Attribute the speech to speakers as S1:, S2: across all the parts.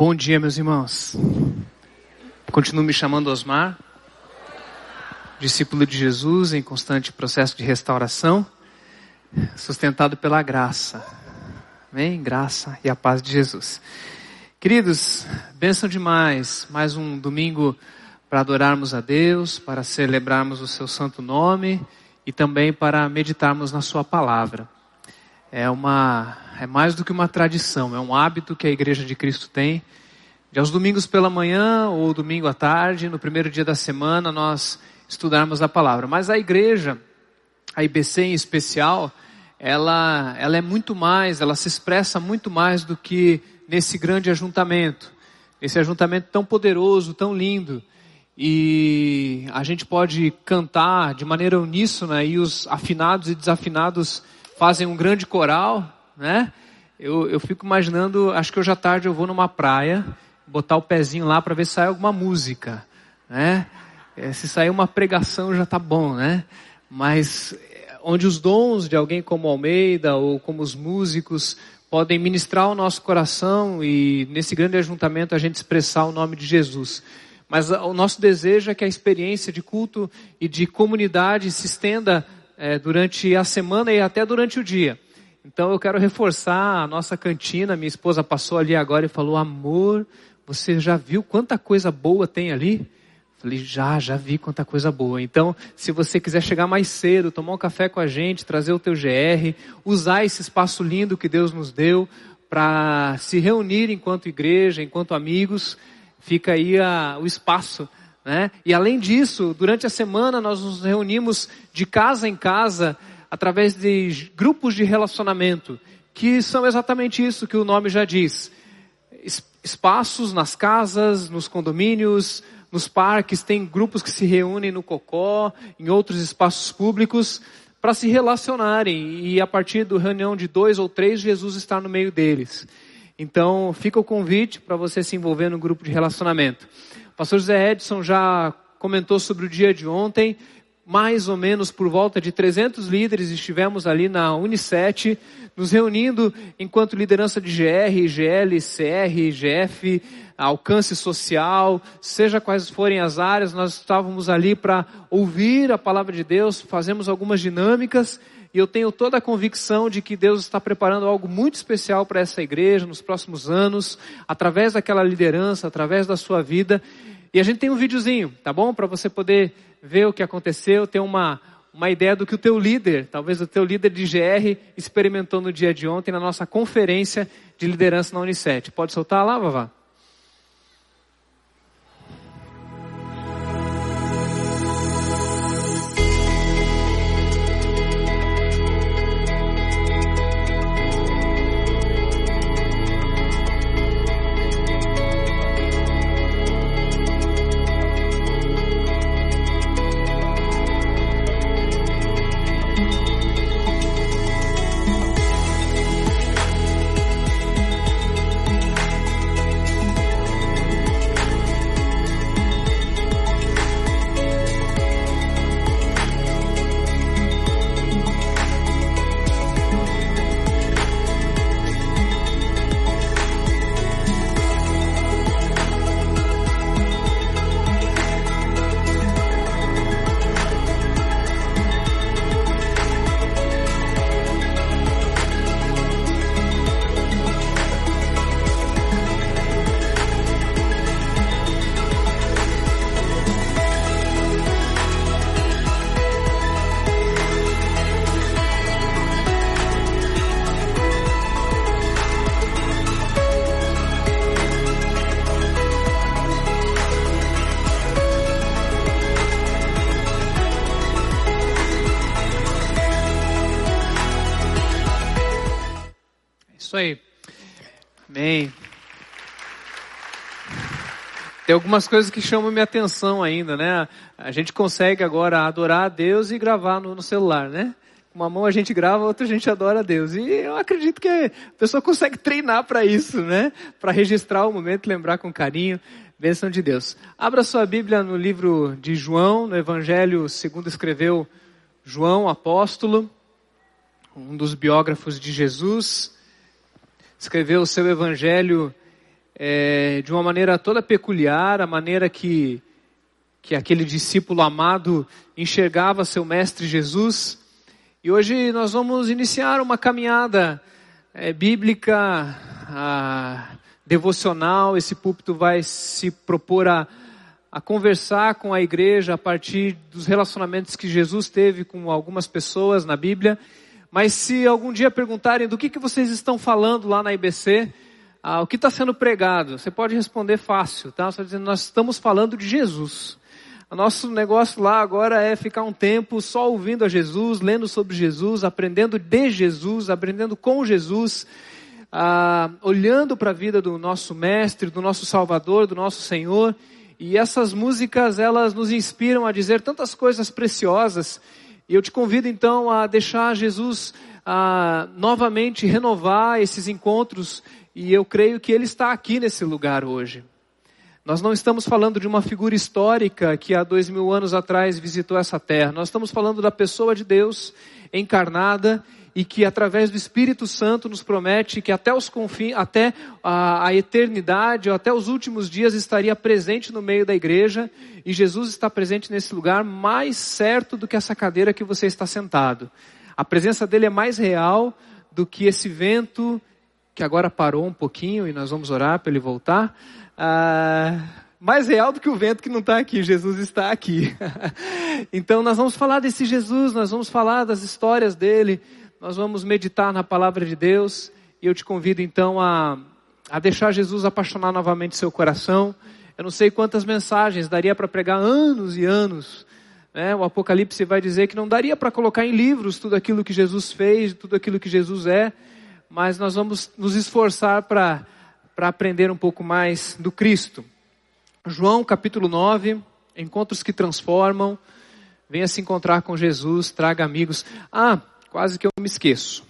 S1: Bom dia, meus irmãos. Continuo me chamando Osmar, discípulo de Jesus em constante processo de restauração, sustentado pela graça. Amém? Graça e a paz de Jesus. Queridos, bênção demais. Mais um domingo para adorarmos a Deus, para celebrarmos o seu santo nome e também para meditarmos na sua palavra. É uma é mais do que uma tradição, é um hábito que a Igreja de Cristo tem. De aos domingos pela manhã ou domingo à tarde, no primeiro dia da semana, nós estudarmos a palavra. Mas a igreja, a IBC em especial, ela, ela é muito mais, ela se expressa muito mais do que nesse grande ajuntamento. Esse ajuntamento tão poderoso, tão lindo. E a gente pode cantar de maneira uníssona e os afinados e desafinados fazem um grande coral, né? Eu, eu fico imaginando, acho que hoje à tarde eu vou numa praia, botar o pezinho lá para ver se sai alguma música, né? É, se sair uma pregação já tá bom, né? Mas é, onde os dons de alguém como Almeida ou como os músicos podem ministrar o nosso coração e nesse grande ajuntamento a gente expressar o nome de Jesus. Mas o nosso desejo é que a experiência de culto e de comunidade se estenda é, durante a semana e até durante o dia. Então eu quero reforçar a nossa cantina. Minha esposa passou ali agora e falou: Amor, você já viu quanta coisa boa tem ali? Falei, já, já vi quanta coisa boa. Então, se você quiser chegar mais cedo, tomar um café com a gente, trazer o teu GR, usar esse espaço lindo que Deus nos deu para se reunir enquanto igreja, enquanto amigos, fica aí a, o espaço né? E além disso, durante a semana nós nos reunimos de casa em casa através de grupos de relacionamento, que são exatamente isso que o nome já diz. Espaços nas casas, nos condomínios, nos parques, tem grupos que se reúnem no cocó, em outros espaços públicos, para se relacionarem. E a partir da reunião de dois ou três, Jesus está no meio deles. Então, fica o convite para você se envolver no grupo de relacionamento pastor José Edson já comentou sobre o dia de ontem. Mais ou menos por volta de 300 líderes estivemos ali na Unicet, nos reunindo enquanto liderança de GR, GL, CR, GF, alcance social, seja quais forem as áreas, nós estávamos ali para ouvir a palavra de Deus, fazemos algumas dinâmicas e eu tenho toda a convicção de que Deus está preparando algo muito especial para essa igreja nos próximos anos, através daquela liderança, através da sua vida. E a gente tem um videozinho, tá bom? Para você poder ver o que aconteceu, ter uma, uma ideia do que o teu líder, talvez o teu líder de GR, experimentou no dia de ontem na nossa conferência de liderança na Unicet. Pode soltar lá, Vavá? Algumas coisas que chamam minha atenção ainda, né? A gente consegue agora adorar a Deus e gravar no, no celular, né? Uma mão a gente grava, outra a gente adora a Deus. E eu acredito que a pessoa consegue treinar para isso, né? Para registrar o momento, lembrar com carinho. Bênção de Deus. Abra sua Bíblia no livro de João, no Evangelho segundo escreveu João, apóstolo, um dos biógrafos de Jesus. Escreveu o seu Evangelho é, de uma maneira toda peculiar, a maneira que, que aquele discípulo amado enxergava seu mestre Jesus. E hoje nós vamos iniciar uma caminhada é, bíblica, a, devocional. Esse púlpito vai se propor a, a conversar com a igreja a partir dos relacionamentos que Jesus teve com algumas pessoas na Bíblia. Mas se algum dia perguntarem do que, que vocês estão falando lá na IBC, ah, o que está sendo pregado? Você pode responder fácil, tá? Você dizendo, nós estamos falando de Jesus. O nosso negócio lá agora é ficar um tempo só ouvindo a Jesus, lendo sobre Jesus, aprendendo de Jesus, aprendendo com Jesus, ah, olhando para a vida do nosso Mestre, do nosso Salvador, do nosso Senhor. E essas músicas, elas nos inspiram a dizer tantas coisas preciosas. E eu te convido então a deixar Jesus a novamente renovar esses encontros e eu creio que ele está aqui nesse lugar hoje. Nós não estamos falando de uma figura histórica que há dois mil anos atrás visitou essa terra. Nós estamos falando da pessoa de Deus encarnada e que através do Espírito Santo nos promete que até os confins, até a, a eternidade, ou até os últimos dias estaria presente no meio da igreja e Jesus está presente nesse lugar mais certo do que essa cadeira que você está sentado. A presença dele é mais real do que esse vento que agora parou um pouquinho e nós vamos orar para ele voltar. Ah, mais real do que o vento que não está aqui, Jesus está aqui. então nós vamos falar desse Jesus, nós vamos falar das histórias dele, nós vamos meditar na palavra de Deus e eu te convido então a, a deixar Jesus apaixonar novamente seu coração. Eu não sei quantas mensagens daria para pregar anos e anos. Né? O Apocalipse vai dizer que não daria para colocar em livros tudo aquilo que Jesus fez, tudo aquilo que Jesus é mas nós vamos nos esforçar para aprender um pouco mais do Cristo. João capítulo 9, encontros que transformam. Venha se encontrar com Jesus, traga amigos. Ah, quase que eu me esqueço.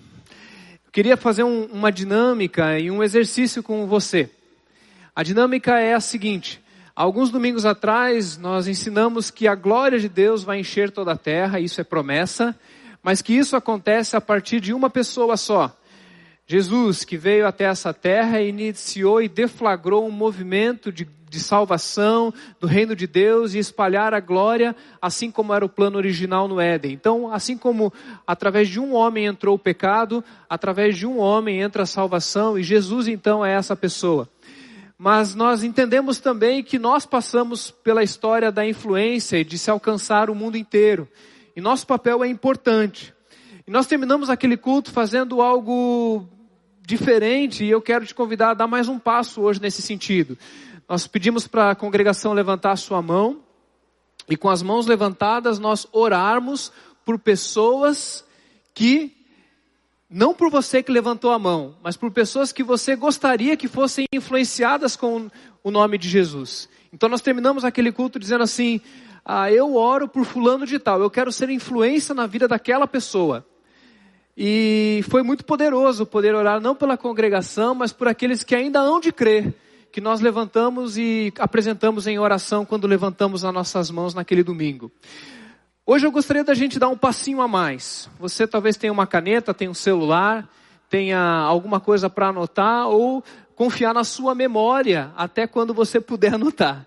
S1: Eu queria fazer um, uma dinâmica e um exercício com você. A dinâmica é a seguinte: alguns domingos atrás nós ensinamos que a glória de Deus vai encher toda a terra, isso é promessa, mas que isso acontece a partir de uma pessoa só. Jesus, que veio até essa terra, iniciou e deflagrou um movimento de, de, salvação do reino de Deus e espalhar a glória, assim como era o plano original no Éden. Então, assim como através de um homem entrou o pecado, através de um homem entra a salvação, e Jesus então é essa pessoa. Mas nós entendemos também que nós passamos pela história da influência e de se alcançar o mundo inteiro. E nosso papel é importante. E nós terminamos aquele culto fazendo algo diferente e eu quero te convidar a dar mais um passo hoje nesse sentido. Nós pedimos para a congregação levantar a sua mão e com as mãos levantadas nós orarmos por pessoas que não por você que levantou a mão, mas por pessoas que você gostaria que fossem influenciadas com o nome de Jesus. Então nós terminamos aquele culto dizendo assim: ah, eu oro por fulano de tal, eu quero ser influência na vida daquela pessoa. E foi muito poderoso poder orar não pela congregação, mas por aqueles que ainda hão de crer, que nós levantamos e apresentamos em oração quando levantamos as nossas mãos naquele domingo. Hoje eu gostaria da gente dar um passinho a mais. Você talvez tenha uma caneta, tenha um celular, tenha alguma coisa para anotar ou confiar na sua memória até quando você puder anotar.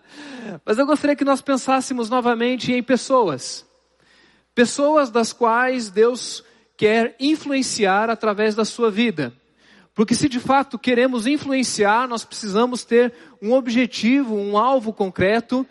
S1: Mas eu gostaria que nós pensássemos novamente em pessoas. Pessoas das quais Deus quer influenciar através da sua vida. Porque se de fato queremos influenciar, nós precisamos ter um objetivo, um alvo concreto,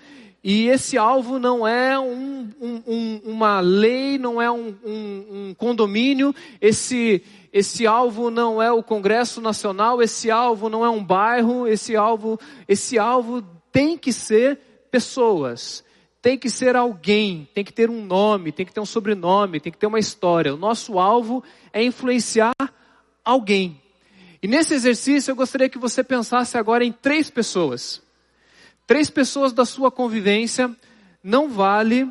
S1: e esse alvo não é um, um, uma lei, não é um, um, condomínio, esse, esse alvo não é o Congresso Nacional, esse alvo não é um bairro, esse alvo, esse alvo tem que ser pessoas tem que ser alguém, tem que ter um nome, tem que ter um sobrenome, tem que ter uma história. O nosso alvo é influenciar alguém. E nesse exercício eu gostaria que você pensasse agora em três pessoas. Três pessoas da sua convivência não vale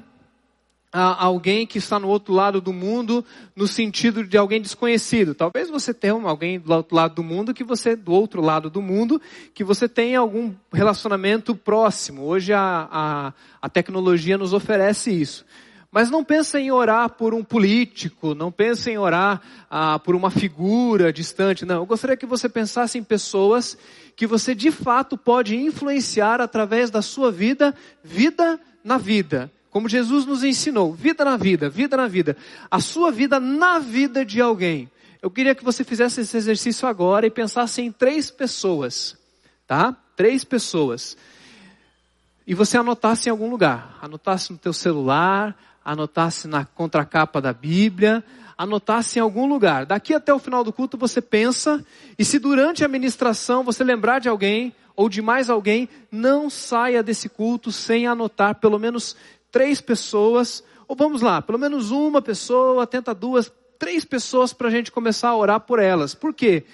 S1: a alguém que está no outro lado do mundo, no sentido de alguém desconhecido. Talvez você tenha alguém do outro lado do mundo que você, do outro lado do mundo, que você tenha algum relacionamento próximo. Hoje a, a, a tecnologia nos oferece isso. Mas não pensa em orar por um político, não pensa em orar ah, por uma figura distante, não. Eu gostaria que você pensasse em pessoas que você de fato pode influenciar através da sua vida, vida na vida. Como Jesus nos ensinou, vida na vida, vida na vida. A sua vida na vida de alguém. Eu queria que você fizesse esse exercício agora e pensasse em três pessoas, tá? Três pessoas. E você anotasse em algum lugar. Anotasse no teu celular, anotasse na contracapa da Bíblia, anotasse em algum lugar. Daqui até o final do culto você pensa, e se durante a ministração você lembrar de alguém, ou de mais alguém, não saia desse culto sem anotar pelo menos três pessoas, ou vamos lá, pelo menos uma pessoa, tenta duas, três pessoas para a gente começar a orar por elas. Por quê?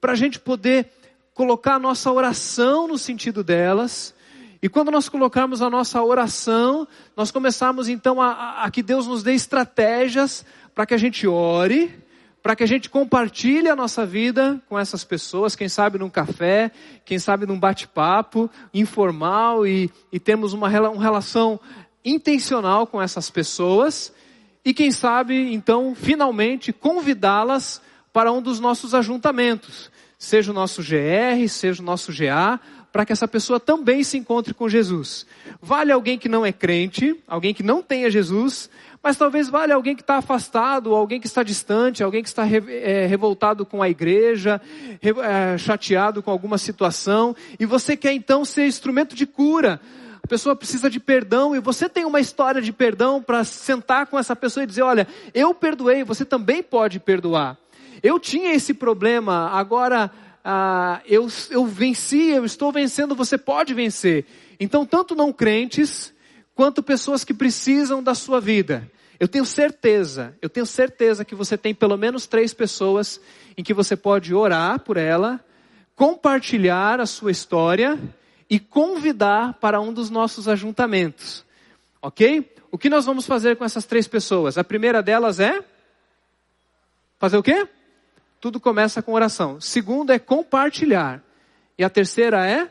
S1: Para a gente poder colocar a nossa oração no sentido delas, e quando nós colocarmos a nossa oração, nós começarmos então a, a, a que Deus nos dê estratégias para que a gente ore, para que a gente compartilhe a nossa vida com essas pessoas, quem sabe num café, quem sabe num bate-papo informal e, e temos uma, uma relação intencional com essas pessoas e quem sabe então finalmente convidá-las para um dos nossos ajuntamentos, seja o nosso GR, seja o nosso GA, para que essa pessoa também se encontre com Jesus. Vale alguém que não é crente, alguém que não tenha Jesus, mas talvez vale alguém que está afastado, alguém que está distante, alguém que está é, revoltado com a igreja, é, chateado com alguma situação, e você quer então ser instrumento de cura. A pessoa precisa de perdão e você tem uma história de perdão para sentar com essa pessoa e dizer: Olha, eu perdoei, você também pode perdoar. Eu tinha esse problema, agora ah, eu, eu venci, eu estou vencendo, você pode vencer. Então, tanto não crentes, quanto pessoas que precisam da sua vida. Eu tenho certeza, eu tenho certeza que você tem pelo menos três pessoas em que você pode orar por ela, compartilhar a sua história e convidar para um dos nossos ajuntamentos. Ok? O que nós vamos fazer com essas três pessoas? A primeira delas é fazer o quê? Tudo começa com oração. Segundo é compartilhar. E a terceira é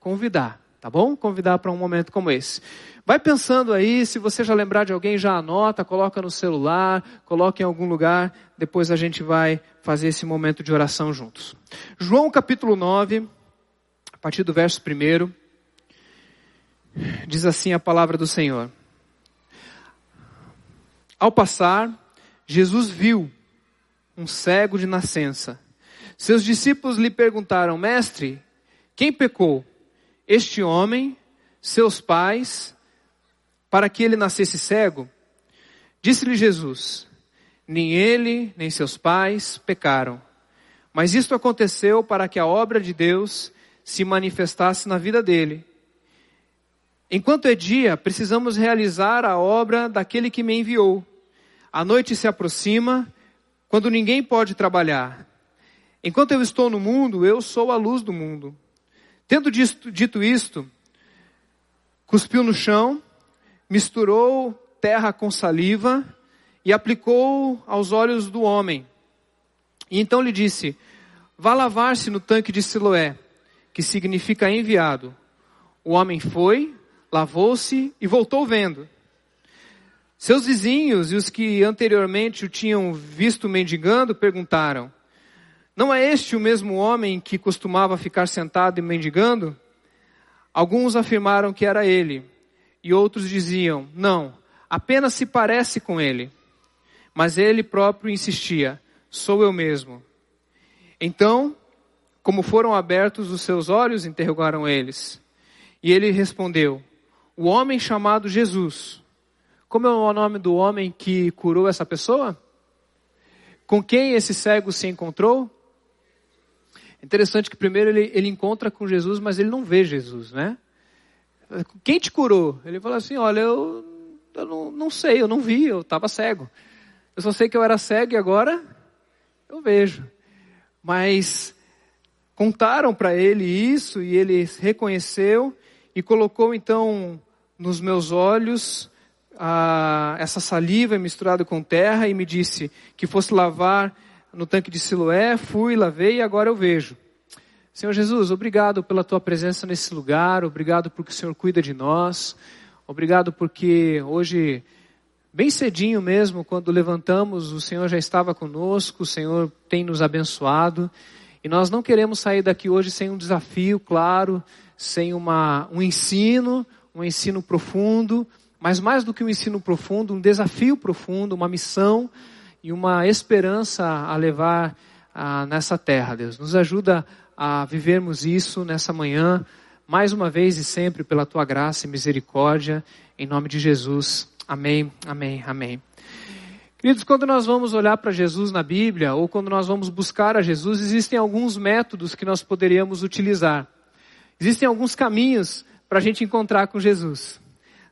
S1: convidar. Tá bom? Convidar para um momento como esse. Vai pensando aí, se você já lembrar de alguém, já anota, coloca no celular, coloca em algum lugar, depois a gente vai fazer esse momento de oração juntos. João capítulo 9, a partir do verso 1, diz assim a palavra do Senhor. Ao passar, Jesus viu um cego de nascença. Seus discípulos lhe perguntaram: Mestre, quem pecou? Este homem, seus pais, para que ele nascesse cego? Disse-lhe Jesus: Nem ele, nem seus pais pecaram. Mas isto aconteceu para que a obra de Deus se manifestasse na vida dele. Enquanto é dia, precisamos realizar a obra daquele que me enviou. A noite se aproxima quando ninguém pode trabalhar. Enquanto eu estou no mundo, eu sou a luz do mundo. Tendo dito isto, cuspiu no chão, misturou terra com saliva e aplicou aos olhos do homem. E então lhe disse: Vá lavar-se no tanque de Siloé, que significa enviado. O homem foi, lavou-se e voltou vendo. Seus vizinhos e os que anteriormente o tinham visto mendigando perguntaram: Não é este o mesmo homem que costumava ficar sentado e mendigando? Alguns afirmaram que era ele, e outros diziam: Não, apenas se parece com ele. Mas ele próprio insistia: Sou eu mesmo. Então, como foram abertos os seus olhos, interrogaram eles. E ele respondeu: O homem chamado Jesus como é o nome do homem que curou essa pessoa? Com quem esse cego se encontrou? Interessante que primeiro ele, ele encontra com Jesus, mas ele não vê Jesus, né? Quem te curou? Ele fala assim: Olha, eu, eu não, não sei, eu não vi, eu estava cego. Eu só sei que eu era cego e agora eu vejo. Mas contaram para ele isso e ele reconheceu e colocou então nos meus olhos a, essa saliva misturada com terra e me disse que fosse lavar no tanque de Siloé, fui, lavei e agora eu vejo. Senhor Jesus, obrigado pela tua presença nesse lugar, obrigado porque o Senhor cuida de nós, obrigado porque hoje bem cedinho mesmo, quando levantamos, o Senhor já estava conosco, o Senhor tem nos abençoado. E nós não queremos sair daqui hoje sem um desafio claro, sem uma, um ensino, um ensino profundo, mas mais do que um ensino profundo, um desafio profundo, uma missão e uma esperança a levar ah, nessa terra, Deus. Nos ajuda a vivermos isso nessa manhã, mais uma vez e sempre pela tua graça e misericórdia, em nome de Jesus. Amém, amém, amém. Queridos, quando nós vamos olhar para Jesus na Bíblia, ou quando nós vamos buscar a Jesus, existem alguns métodos que nós poderíamos utilizar. Existem alguns caminhos para a gente encontrar com Jesus.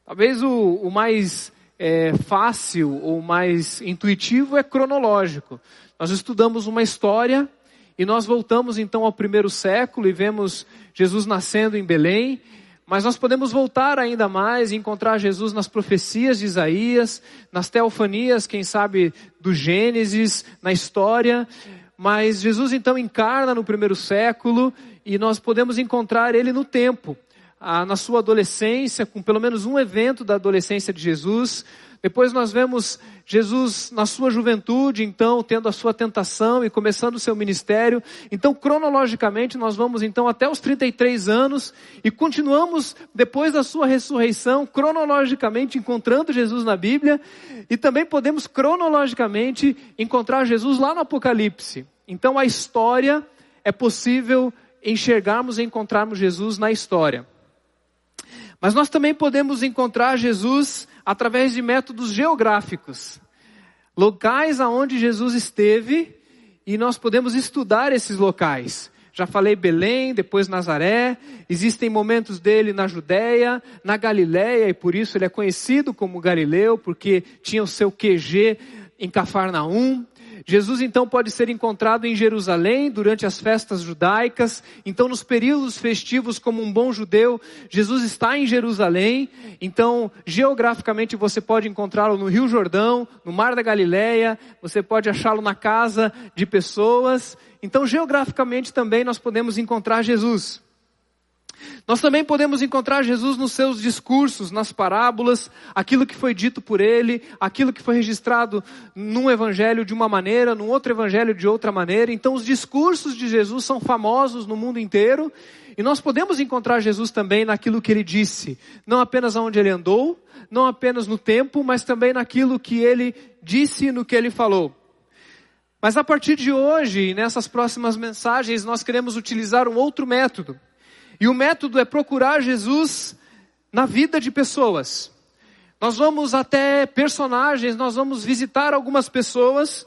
S1: Talvez o, o mais é, fácil ou mais intuitivo é cronológico. Nós estudamos uma história e nós voltamos então ao primeiro século e vemos Jesus nascendo em Belém, mas nós podemos voltar ainda mais e encontrar Jesus nas profecias de Isaías, nas teofanias, quem sabe, do Gênesis, na história. Mas Jesus então encarna no primeiro século e nós podemos encontrar ele no tempo ah, na sua adolescência, com pelo menos um evento da adolescência de Jesus. Depois nós vemos Jesus na sua juventude, então, tendo a sua tentação e começando o seu ministério. Então, cronologicamente, nós vamos então até os 33 anos e continuamos depois da sua ressurreição, cronologicamente encontrando Jesus na Bíblia e também podemos cronologicamente encontrar Jesus lá no Apocalipse. Então, a história é possível enxergarmos e encontrarmos Jesus na história. Mas nós também podemos encontrar Jesus através de métodos geográficos. Locais aonde Jesus esteve e nós podemos estudar esses locais. Já falei Belém, depois Nazaré, existem momentos dele na Judéia, na Galiléia, e por isso ele é conhecido como Galileu, porque tinha o seu QG em Cafarnaum. Jesus então pode ser encontrado em Jerusalém durante as festas judaicas. Então, nos períodos festivos, como um bom judeu, Jesus está em Jerusalém. Então, geograficamente, você pode encontrá-lo no Rio Jordão, no Mar da Galileia. Você pode achá-lo na casa de pessoas. Então, geograficamente também nós podemos encontrar Jesus. Nós também podemos encontrar Jesus nos seus discursos, nas parábolas, aquilo que foi dito por ele, aquilo que foi registrado num evangelho de uma maneira, num outro evangelho de outra maneira. Então, os discursos de Jesus são famosos no mundo inteiro e nós podemos encontrar Jesus também naquilo que ele disse, não apenas aonde ele andou, não apenas no tempo, mas também naquilo que ele disse e no que ele falou. Mas a partir de hoje, nessas próximas mensagens, nós queremos utilizar um outro método. E o método é procurar Jesus na vida de pessoas. Nós vamos até personagens, nós vamos visitar algumas pessoas,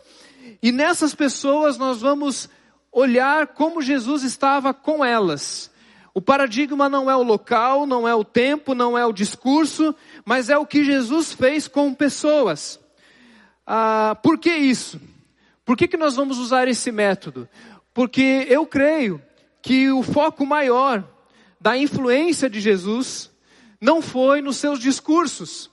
S1: e nessas pessoas nós vamos olhar como Jesus estava com elas. O paradigma não é o local, não é o tempo, não é o discurso, mas é o que Jesus fez com pessoas. Ah, por que isso? Por que, que nós vamos usar esse método? Porque eu creio que o foco maior da influência de Jesus não foi nos seus discursos.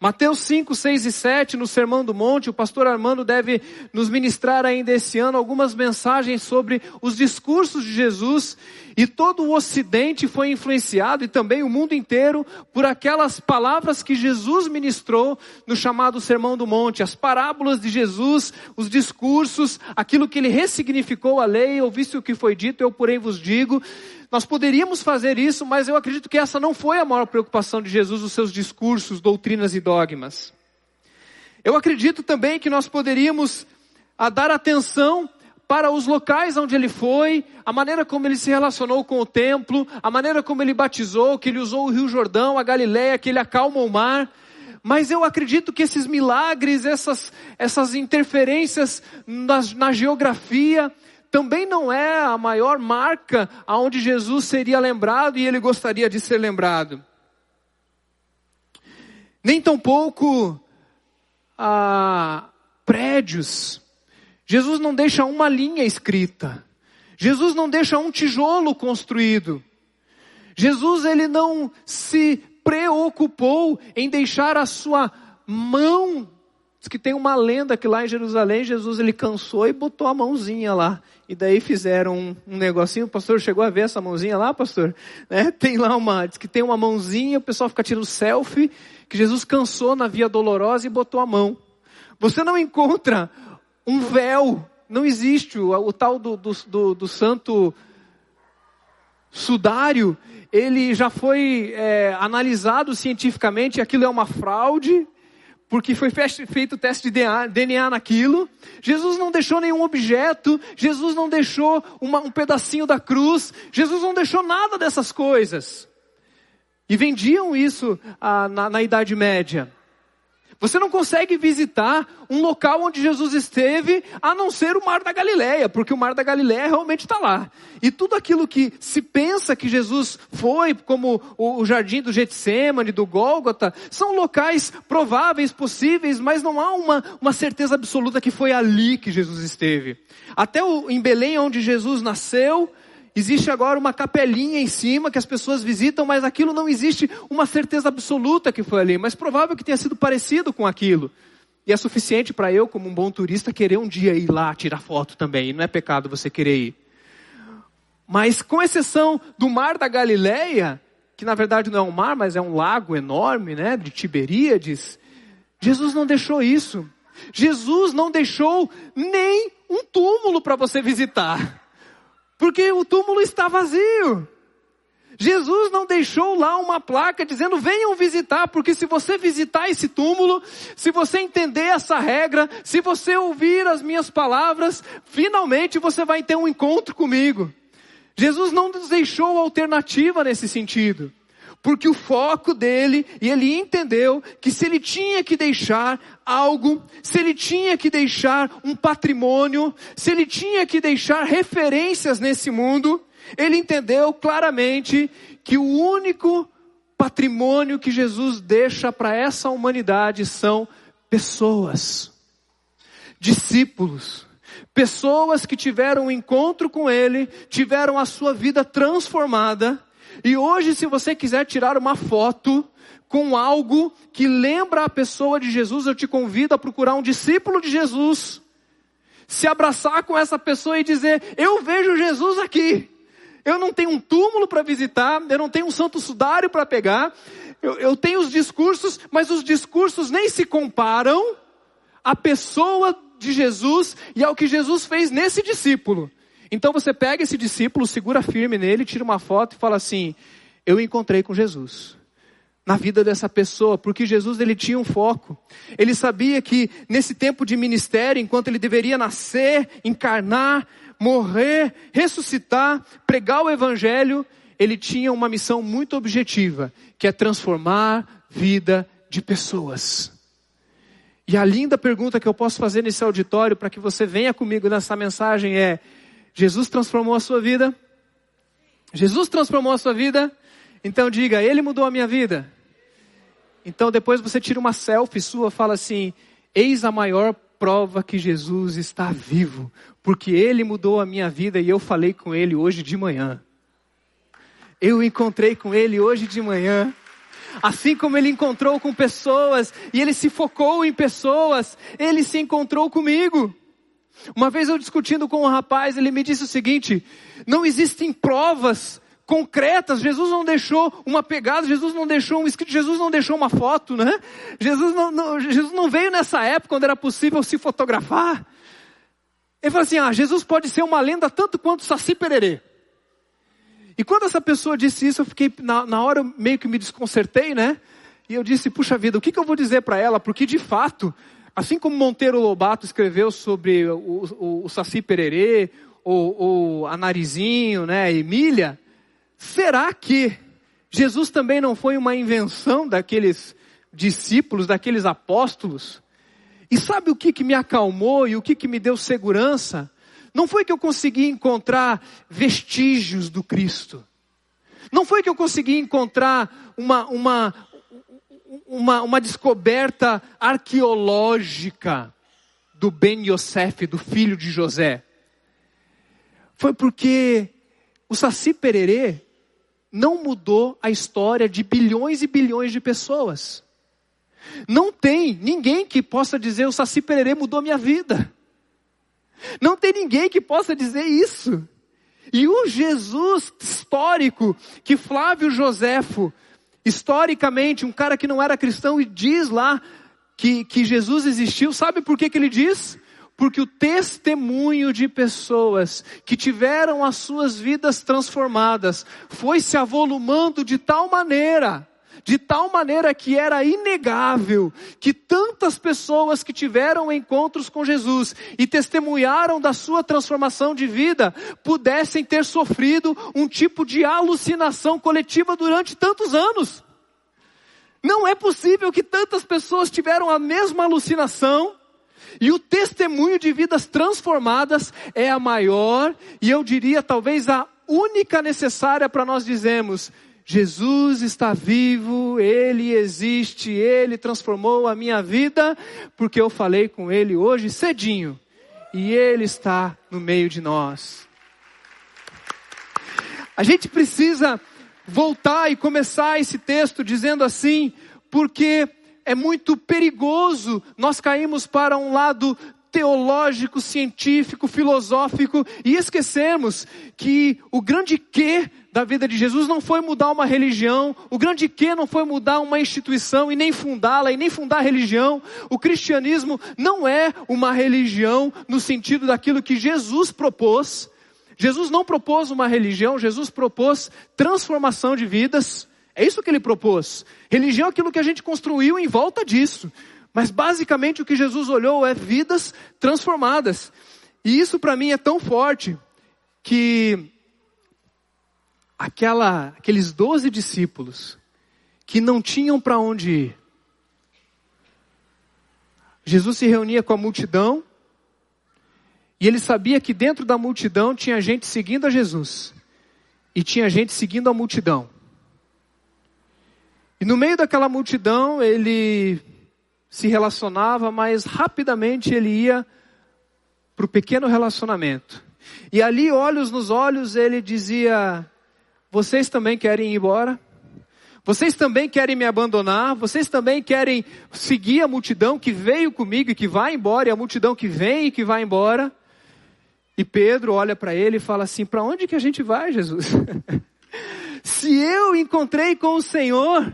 S1: Mateus 5, 6 e 7, no Sermão do Monte, o pastor Armando deve nos ministrar ainda esse ano algumas mensagens sobre os discursos de Jesus e todo o Ocidente foi influenciado e também o mundo inteiro por aquelas palavras que Jesus ministrou no chamado Sermão do Monte, as parábolas de Jesus, os discursos, aquilo que ele ressignificou a lei, ouvisse o que foi dito, eu porém vos digo. Nós poderíamos fazer isso, mas eu acredito que essa não foi a maior preocupação de Jesus, os seus discursos, doutrinas e dogmas. Eu acredito também que nós poderíamos a ah, dar atenção para os locais onde ele foi, a maneira como ele se relacionou com o templo, a maneira como ele batizou, que ele usou o Rio Jordão, a Galileia, que ele acalma o mar. Mas eu acredito que esses milagres, essas, essas interferências na, na geografia, também não é a maior marca aonde Jesus seria lembrado e ele gostaria de ser lembrado. Nem tampouco ah, prédios. Jesus não deixa uma linha escrita. Jesus não deixa um tijolo construído. Jesus ele não se preocupou em deixar a sua mão Diz que tem uma lenda que lá em Jerusalém Jesus ele cansou e botou a mãozinha lá. E daí fizeram um, um negocinho. O pastor chegou a ver essa mãozinha lá, pastor? Né? Tem lá uma, diz que tem uma mãozinha, o pessoal fica tirando selfie, que Jesus cansou na via dolorosa e botou a mão. Você não encontra um véu, não existe o, o tal do, do, do, do santo sudário, ele já foi é, analisado cientificamente, aquilo é uma fraude, porque foi feito o teste de DNA naquilo. Jesus não deixou nenhum objeto, Jesus não deixou uma, um pedacinho da cruz, Jesus não deixou nada dessas coisas. E vendiam isso ah, na, na Idade Média. Você não consegue visitar um local onde Jesus esteve, a não ser o Mar da Galileia, porque o Mar da Galileia realmente está lá. E tudo aquilo que se pensa que Jesus foi, como o Jardim do Getsemane, do Gólgota, são locais prováveis, possíveis, mas não há uma, uma certeza absoluta que foi ali que Jesus esteve. Até o, em Belém, onde Jesus nasceu, Existe agora uma capelinha em cima que as pessoas visitam, mas aquilo não existe uma certeza absoluta que foi ali, mas provável que tenha sido parecido com aquilo. E é suficiente para eu, como um bom turista, querer um dia ir lá tirar foto também. E não é pecado você querer ir. Mas com exceção do mar da Galileia, que na verdade não é um mar, mas é um lago enorme, né, de Tiberíades, Jesus não deixou isso. Jesus não deixou nem um túmulo para você visitar. Porque o túmulo está vazio. Jesus não deixou lá uma placa dizendo venham visitar, porque se você visitar esse túmulo, se você entender essa regra, se você ouvir as minhas palavras, finalmente você vai ter um encontro comigo. Jesus não nos deixou alternativa nesse sentido porque o foco dele, e ele entendeu que se ele tinha que deixar algo, se ele tinha que deixar um patrimônio, se ele tinha que deixar referências nesse mundo, ele entendeu claramente que o único patrimônio que Jesus deixa para essa humanidade são pessoas, discípulos, pessoas que tiveram um encontro com Ele, tiveram a sua vida transformada, e hoje, se você quiser tirar uma foto com algo que lembra a pessoa de Jesus, eu te convido a procurar um discípulo de Jesus, se abraçar com essa pessoa e dizer: Eu vejo Jesus aqui. Eu não tenho um túmulo para visitar, eu não tenho um santo sudário para pegar, eu, eu tenho os discursos, mas os discursos nem se comparam à pessoa de Jesus e ao que Jesus fez nesse discípulo. Então você pega esse discípulo, segura firme nele, tira uma foto e fala assim: Eu encontrei com Jesus. Na vida dessa pessoa, porque Jesus ele tinha um foco. Ele sabia que nesse tempo de ministério, enquanto ele deveria nascer, encarnar, morrer, ressuscitar, pregar o evangelho, ele tinha uma missão muito objetiva, que é transformar vida de pessoas. E a linda pergunta que eu posso fazer nesse auditório para que você venha comigo nessa mensagem é: Jesus transformou a sua vida? Jesus transformou a sua vida? Então diga, Ele mudou a minha vida. Então depois você tira uma selfie sua, fala assim: Eis a maior prova que Jesus está vivo, porque Ele mudou a minha vida e eu falei com Ele hoje de manhã. Eu encontrei com Ele hoje de manhã. Assim como Ele encontrou com pessoas e Ele se focou em pessoas, Ele se encontrou comigo. Uma vez eu discutindo com um rapaz, ele me disse o seguinte: não existem provas concretas. Jesus não deixou uma pegada, Jesus não deixou um escrito, Jesus não deixou uma foto, né? Jesus não, não, Jesus não veio nessa época quando era possível se fotografar. Ele falou assim: ah, Jesus pode ser uma lenda tanto quanto Saci Pererê. E quando essa pessoa disse isso, eu fiquei, na, na hora eu meio que me desconcertei, né? E eu disse, puxa vida, o que, que eu vou dizer para ela? Porque de fato, Assim como Monteiro Lobato escreveu sobre o, o, o Saci Pererê, ou, a Narizinho, né, Emília, será que Jesus também não foi uma invenção daqueles discípulos, daqueles apóstolos? E sabe o que, que me acalmou e o que, que me deu segurança? Não foi que eu consegui encontrar vestígios do Cristo. Não foi que eu consegui encontrar uma, uma, uma, uma descoberta arqueológica do Ben Yosef, do filho de José. Foi porque o Saci Pererê não mudou a história de bilhões e bilhões de pessoas. Não tem ninguém que possa dizer o Saci Pererê mudou minha vida. Não tem ninguém que possa dizer isso. E o Jesus histórico que Flávio Joséfo, historicamente, um cara que não era cristão e diz lá que, que Jesus existiu, sabe por que, que ele diz? Porque o testemunho de pessoas que tiveram as suas vidas transformadas foi se avolumando de tal maneira de tal maneira que era inegável que tantas pessoas que tiveram encontros com Jesus e testemunharam da sua transformação de vida pudessem ter sofrido um tipo de alucinação coletiva durante tantos anos. Não é possível que tantas pessoas tiveram a mesma alucinação e o testemunho de vidas transformadas é a maior e eu diria talvez a única necessária para nós dizermos Jesus está vivo, Ele existe, Ele transformou a minha vida, porque eu falei com Ele hoje cedinho, e Ele está no meio de nós. A gente precisa voltar e começar esse texto dizendo assim, porque é muito perigoso nós cairmos para um lado teológico, científico, filosófico e esquecermos que o grande que da vida de Jesus não foi mudar uma religião, o grande que não foi mudar uma instituição e nem fundá-la e nem fundar a religião. O cristianismo não é uma religião no sentido daquilo que Jesus propôs. Jesus não propôs uma religião, Jesus propôs transformação de vidas. É isso que ele propôs. Religião é aquilo que a gente construiu em volta disso. Mas basicamente o que Jesus olhou é vidas transformadas. E isso para mim é tão forte que aquela, aqueles doze discípulos que não tinham para onde ir. Jesus se reunia com a multidão e ele sabia que dentro da multidão tinha gente seguindo a Jesus e tinha gente seguindo a multidão. E no meio daquela multidão ele se relacionava, mas rapidamente ele ia para o pequeno relacionamento. E ali, olhos nos olhos, ele dizia: vocês também querem ir embora? Vocês também querem me abandonar? Vocês também querem seguir a multidão que veio comigo e que vai embora, e a multidão que vem e que vai embora? E Pedro olha para ele e fala assim: Para onde que a gente vai, Jesus? Se eu encontrei com o Senhor,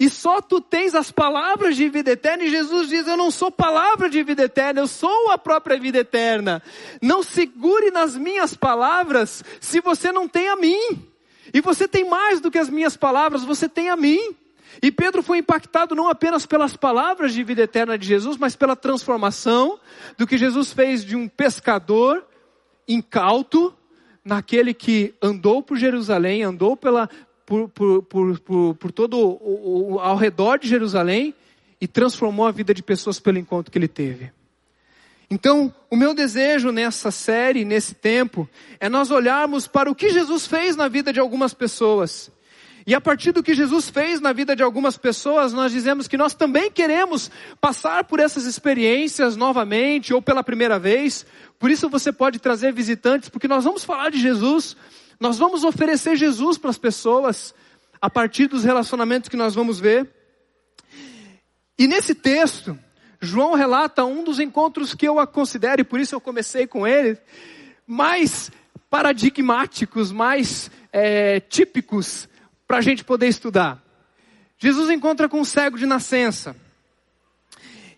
S1: e só tu tens as palavras de vida eterna, e Jesus diz: Eu não sou palavra de vida eterna, eu sou a própria vida eterna. Não segure nas minhas palavras se você não tem a mim. E você tem mais do que as minhas palavras, você tem a mim. E Pedro foi impactado não apenas pelas palavras de vida eterna de Jesus, mas pela transformação do que Jesus fez de um pescador incauto, naquele que andou por Jerusalém, andou pela, por, por, por, por, por todo o, o, ao redor de Jerusalém e transformou a vida de pessoas pelo encontro que ele teve. Então, o meu desejo nessa série, nesse tempo, é nós olharmos para o que Jesus fez na vida de algumas pessoas. E a partir do que Jesus fez na vida de algumas pessoas, nós dizemos que nós também queremos passar por essas experiências novamente ou pela primeira vez. Por isso você pode trazer visitantes, porque nós vamos falar de Jesus, nós vamos oferecer Jesus para as pessoas a partir dos relacionamentos que nós vamos ver. E nesse texto, João relata um dos encontros que eu considero, e por isso eu comecei com ele, mais paradigmáticos, mais é, típicos para a gente poder estudar. Jesus encontra com um cego de nascença.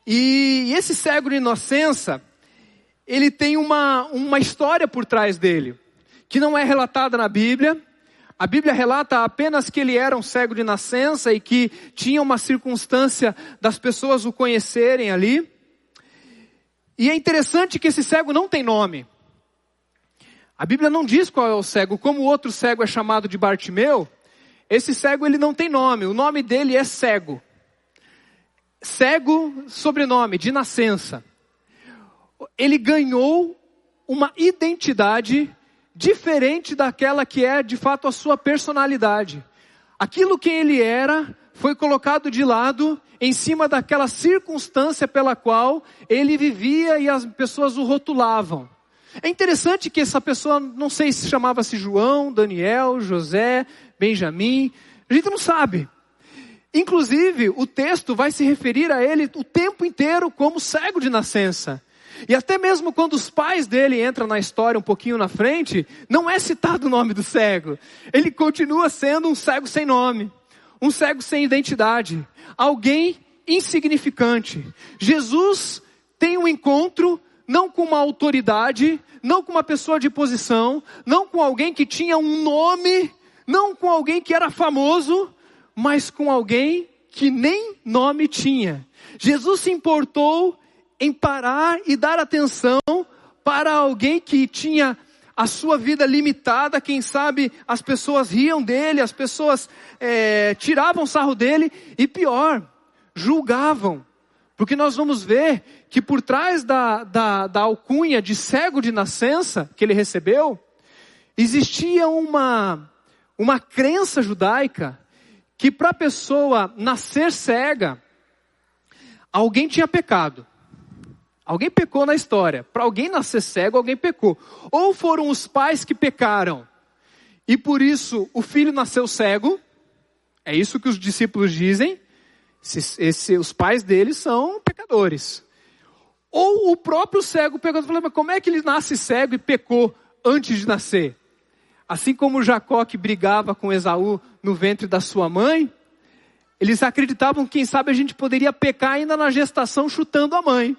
S1: E esse cego de nascença, ele tem uma, uma história por trás dele, que não é relatada na Bíblia, a Bíblia relata apenas que ele era um cego de nascença e que tinha uma circunstância das pessoas o conhecerem ali. E é interessante que esse cego não tem nome. A Bíblia não diz qual é o cego, como o outro cego é chamado de Bartimeu, esse cego ele não tem nome, o nome dele é cego. Cego, sobrenome, de nascença. Ele ganhou uma identidade diferente daquela que é de fato a sua personalidade. Aquilo que ele era foi colocado de lado em cima daquela circunstância pela qual ele vivia e as pessoas o rotulavam. É interessante que essa pessoa, não sei se chamava-se João, Daniel, José, Benjamim, a gente não sabe. Inclusive, o texto vai se referir a ele o tempo inteiro como cego de nascença. E até mesmo quando os pais dele entram na história um pouquinho na frente, não é citado o nome do cego. Ele continua sendo um cego sem nome, um cego sem identidade, alguém insignificante. Jesus tem um encontro não com uma autoridade, não com uma pessoa de posição, não com alguém que tinha um nome, não com alguém que era famoso, mas com alguém que nem nome tinha. Jesus se importou em parar e dar atenção para alguém que tinha a sua vida limitada, quem sabe as pessoas riam dele, as pessoas é, tiravam sarro dele e pior, julgavam. Porque nós vamos ver que por trás da, da, da alcunha de cego de nascença que ele recebeu, existia uma, uma crença judaica que para a pessoa nascer cega, alguém tinha pecado. Alguém pecou na história. Para alguém nascer cego, alguém pecou. Ou foram os pais que pecaram. E por isso o filho nasceu cego. É isso que os discípulos dizem. Os pais deles são pecadores. Ou o próprio cego falou, mas como é que ele nasce cego e pecou antes de nascer? Assim como Jacó que brigava com Esaú no ventre da sua mãe, eles acreditavam que, quem sabe, a gente poderia pecar ainda na gestação chutando a mãe.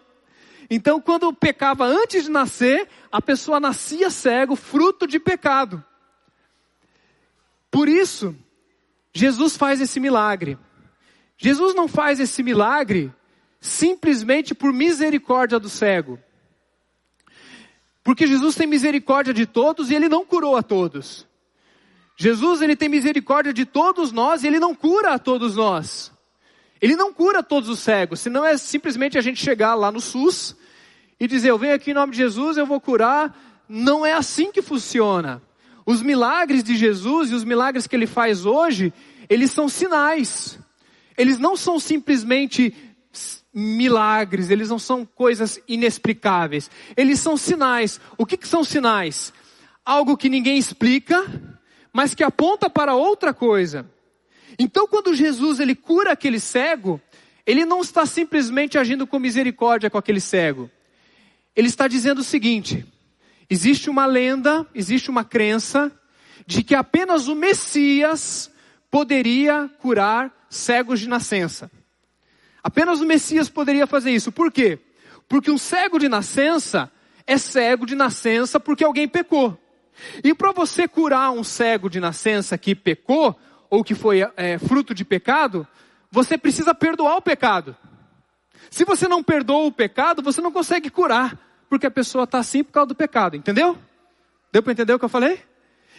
S1: Então, quando pecava antes de nascer, a pessoa nascia cego, fruto de pecado. Por isso, Jesus faz esse milagre. Jesus não faz esse milagre simplesmente por misericórdia do cego. Porque Jesus tem misericórdia de todos e ele não curou a todos. Jesus, ele tem misericórdia de todos nós e ele não cura a todos nós. Ele não cura todos os cegos, senão é simplesmente a gente chegar lá no SUS e dizer, eu venho aqui em nome de Jesus, eu vou curar. Não é assim que funciona. Os milagres de Jesus e os milagres que ele faz hoje, eles são sinais. Eles não são simplesmente milagres, eles não são coisas inexplicáveis. Eles são sinais. O que, que são sinais? Algo que ninguém explica, mas que aponta para outra coisa. Então, quando Jesus ele cura aquele cego, ele não está simplesmente agindo com misericórdia com aquele cego. Ele está dizendo o seguinte: existe uma lenda, existe uma crença de que apenas o Messias poderia curar cegos de nascença. Apenas o Messias poderia fazer isso. Por quê? Porque um cego de nascença é cego de nascença porque alguém pecou. E para você curar um cego de nascença que pecou, ou que foi é, fruto de pecado, você precisa perdoar o pecado. Se você não perdoa o pecado, você não consegue curar, porque a pessoa está assim por causa do pecado, entendeu? Deu para entender o que eu falei?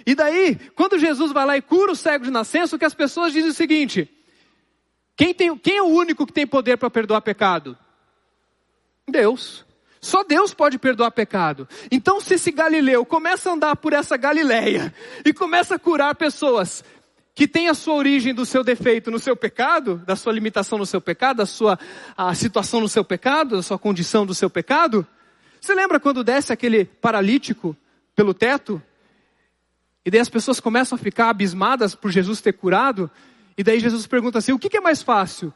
S1: E daí, quando Jesus vai lá e cura o cego de nascença, o que as pessoas dizem é o seguinte: quem, tem, quem é o único que tem poder para perdoar pecado? Deus. Só Deus pode perdoar pecado. Então, se esse Galileu começa a andar por essa Galileia e começa a curar pessoas que têm a sua origem do seu defeito no seu pecado, da sua limitação no seu pecado, da sua a situação no seu pecado, da sua condição do seu pecado, você lembra quando desce aquele paralítico pelo teto? E daí as pessoas começam a ficar abismadas por Jesus ter curado, e daí Jesus pergunta assim: o que, é mais fácil?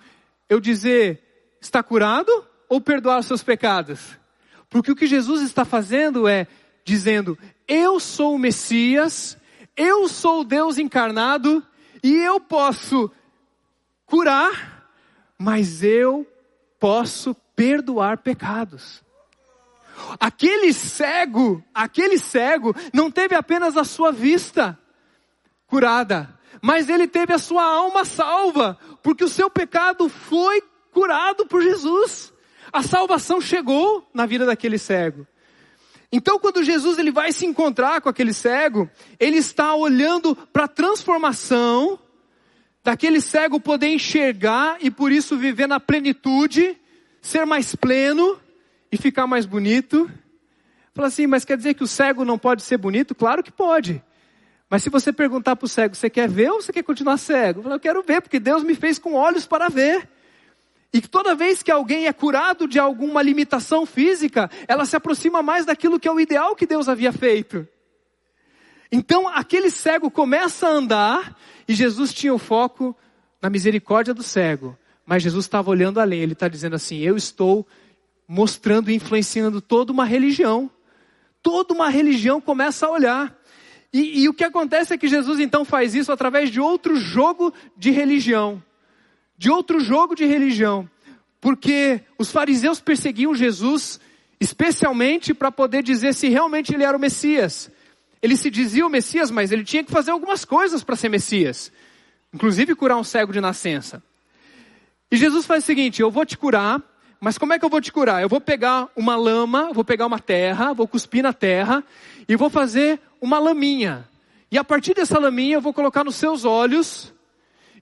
S1: Eu dizer, está curado ou perdoar os seus pecados? Porque o que Jesus está fazendo é dizendo: eu sou o Messias, eu sou Deus encarnado e eu posso curar, mas eu posso perdoar pecados. Aquele cego, aquele cego não teve apenas a sua vista curada, mas ele teve a sua alma salva, porque o seu pecado foi curado por Jesus. A salvação chegou na vida daquele cego. Então, quando Jesus ele vai se encontrar com aquele cego, ele está olhando para a transformação daquele cego poder enxergar e por isso viver na plenitude, ser mais pleno e ficar mais bonito. Fala assim, mas quer dizer que o cego não pode ser bonito? Claro que pode. Mas se você perguntar para o cego, você quer ver ou você quer continuar cego? Eu, eu quero ver, porque Deus me fez com olhos para ver. E toda vez que alguém é curado de alguma limitação física, ela se aproxima mais daquilo que é o ideal que Deus havia feito. Então aquele cego começa a andar e Jesus tinha o foco na misericórdia do cego, mas Jesus estava olhando além. Ele está dizendo assim: Eu estou mostrando e influenciando toda uma religião. Toda uma religião começa a olhar. E, e, o que acontece é que Jesus então faz isso através de outro jogo de religião. De outro jogo de religião. Porque os fariseus perseguiam Jesus especialmente para poder dizer se realmente ele era o Messias. Ele se dizia o Messias, mas ele tinha que fazer algumas coisas para ser Messias. Inclusive curar um cego de nascença. E Jesus faz o seguinte: eu vou te curar, mas como é que eu vou te curar? Eu vou pegar uma lama, vou pegar uma terra, vou cuspir na terra e vou fazer uma laminha. E a partir dessa laminha eu vou colocar nos seus olhos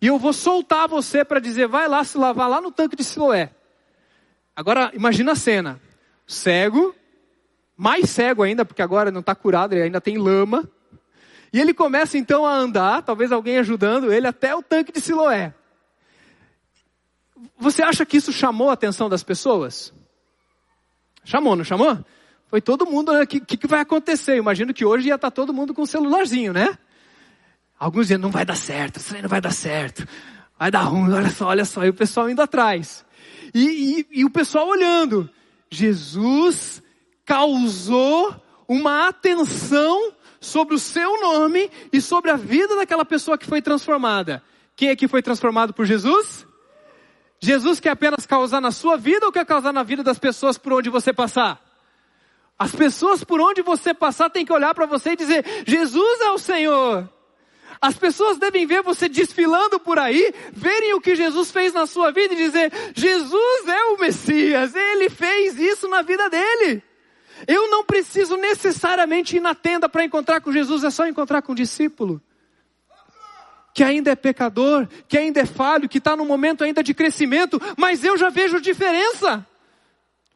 S1: e eu vou soltar você para dizer, vai lá se lavar lá no tanque de Siloé. Agora imagina a cena: cego, mais cego ainda, porque agora não está curado, ele ainda tem lama. E ele começa então a andar, talvez alguém ajudando ele, até o tanque de Siloé. Você acha que isso chamou a atenção das pessoas? Chamou, não chamou? Foi todo mundo, o né? que, que, vai acontecer? imagino que hoje ia estar tá todo mundo com um celularzinho, né? Alguns dizendo, não vai dar certo, isso aí não vai dar certo. Vai dar ruim, olha só, olha só. E o pessoal indo atrás. E, e, e o pessoal olhando. Jesus causou uma atenção sobre o seu nome e sobre a vida daquela pessoa que foi transformada. Quem aqui foi transformado por Jesus? Jesus quer apenas causar na sua vida ou quer causar na vida das pessoas por onde você passar? As pessoas por onde você passar têm que olhar para você e dizer: Jesus é o Senhor. As pessoas devem ver você desfilando por aí, verem o que Jesus fez na sua vida e dizer: Jesus é o Messias, ele fez isso na vida dele. Eu não preciso necessariamente ir na tenda para encontrar com Jesus, é só encontrar com o discípulo. Que ainda é pecador, que ainda é falho, que está num momento ainda de crescimento, mas eu já vejo diferença.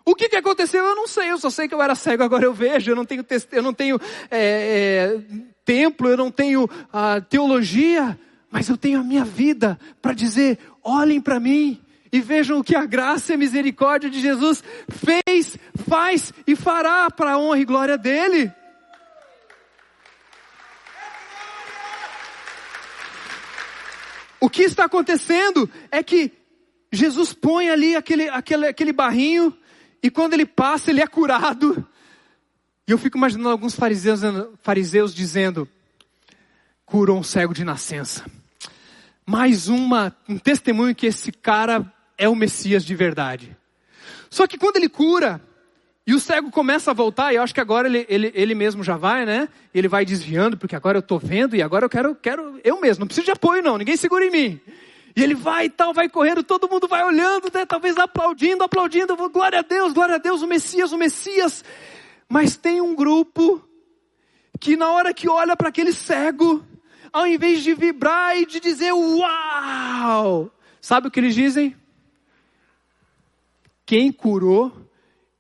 S1: O que, que aconteceu? Eu não sei, eu só sei que eu era cego, agora eu vejo, eu não tenho, eu não tenho é, é, templo, eu não tenho a teologia, mas eu tenho a minha vida para dizer: olhem para mim e vejam o que a graça e a misericórdia de Jesus fez, faz e fará para a honra e glória dele. O que está acontecendo é que Jesus põe ali aquele, aquele, aquele barrinho e quando ele passa, ele é curado. E eu fico imaginando alguns fariseus, fariseus dizendo: curou um cego de nascença. Mais uma, um testemunho que esse cara é o Messias de verdade. Só que quando ele cura, e o cego começa a voltar, e eu acho que agora ele, ele, ele mesmo já vai, né? Ele vai desviando, porque agora eu estou vendo, e agora eu quero, quero eu mesmo, não preciso de apoio não, ninguém segura em mim. E ele vai e tal, vai correndo, todo mundo vai olhando, né? talvez aplaudindo, aplaudindo, glória a Deus, glória a Deus, o Messias, o Messias. Mas tem um grupo que na hora que olha para aquele cego, ao invés de vibrar e de dizer uau, sabe o que eles dizem? Quem curou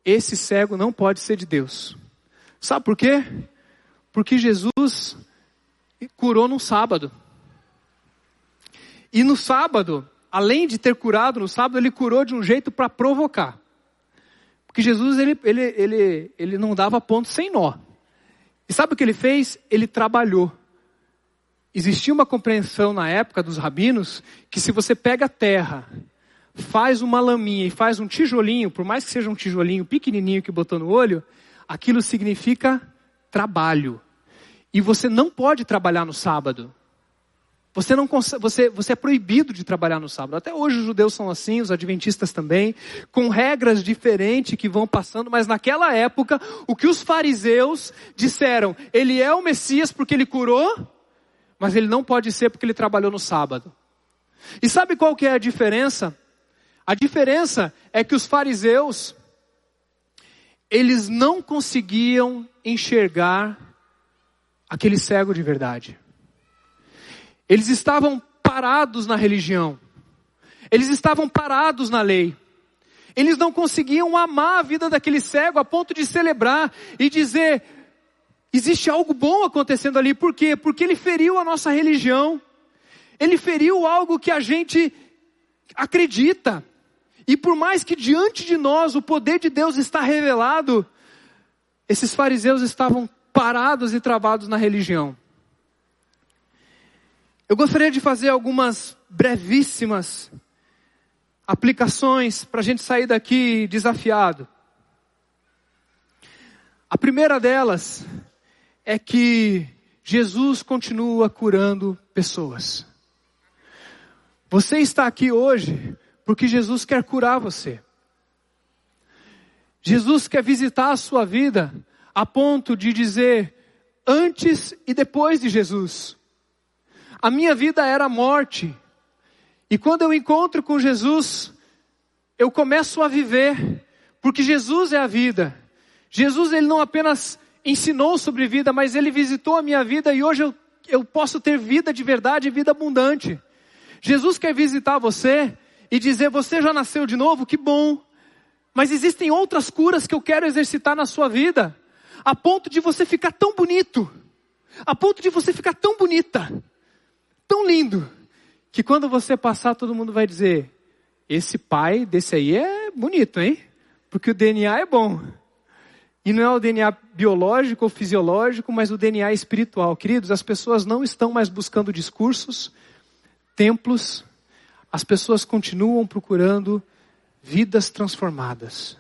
S1: esse cego não pode ser de Deus. Sabe por quê? Porque Jesus curou no sábado. E no sábado, além de ter curado no sábado, ele curou de um jeito para provocar. Porque Jesus, ele, ele, ele, ele não dava ponto sem nó. E sabe o que ele fez? Ele trabalhou. Existia uma compreensão na época dos rabinos que se você pega a terra, faz uma laminha e faz um tijolinho, por mais que seja um tijolinho pequenininho que botou no olho, aquilo significa trabalho. E você não pode trabalhar no sábado. Você, não você, você é proibido de trabalhar no sábado. Até hoje os judeus são assim, os adventistas também, com regras diferentes que vão passando, mas naquela época, o que os fariseus disseram, ele é o Messias porque ele curou, mas ele não pode ser porque ele trabalhou no sábado. E sabe qual que é a diferença? A diferença é que os fariseus, eles não conseguiam enxergar aquele cego de verdade. Eles estavam parados na religião. Eles estavam parados na lei. Eles não conseguiam amar a vida daquele cego a ponto de celebrar e dizer: existe algo bom acontecendo ali. Por quê? Porque ele feriu a nossa religião. Ele feriu algo que a gente acredita. E por mais que diante de nós o poder de Deus está revelado, esses fariseus estavam parados e travados na religião. Eu gostaria de fazer algumas brevíssimas aplicações para a gente sair daqui desafiado. A primeira delas é que Jesus continua curando pessoas. Você está aqui hoje porque Jesus quer curar você. Jesus quer visitar a sua vida a ponto de dizer antes e depois de Jesus. A minha vida era morte. E quando eu encontro com Jesus, eu começo a viver, porque Jesus é a vida. Jesus ele não apenas ensinou sobre vida, mas ele visitou a minha vida e hoje eu, eu posso ter vida de verdade e vida abundante. Jesus quer visitar você e dizer: Você já nasceu de novo? Que bom. Mas existem outras curas que eu quero exercitar na sua vida, a ponto de você ficar tão bonito, a ponto de você ficar tão bonita, tão lindo, que quando você passar, todo mundo vai dizer: Esse pai desse aí é bonito, hein? Porque o DNA é bom. E não é o DNA biológico ou fisiológico, mas o DNA espiritual. Queridos, as pessoas não estão mais buscando discursos, templos, as pessoas continuam procurando vidas transformadas.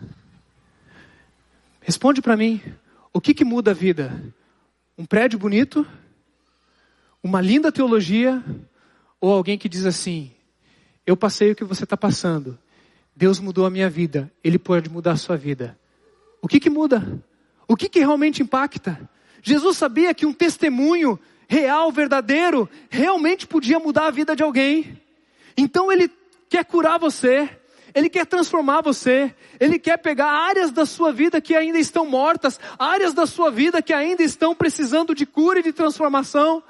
S1: Responde para mim, o que, que muda a vida? Um prédio bonito? Uma linda teologia? Ou alguém que diz assim: Eu passei o que você está passando, Deus mudou a minha vida, Ele pode mudar a sua vida. O que que muda? O que que realmente impacta? Jesus sabia que um testemunho real, verdadeiro, realmente podia mudar a vida de alguém. Então ele quer curar você, ele quer transformar você, ele quer pegar áreas da sua vida que ainda estão mortas, áreas da sua vida que ainda estão precisando de cura e de transformação,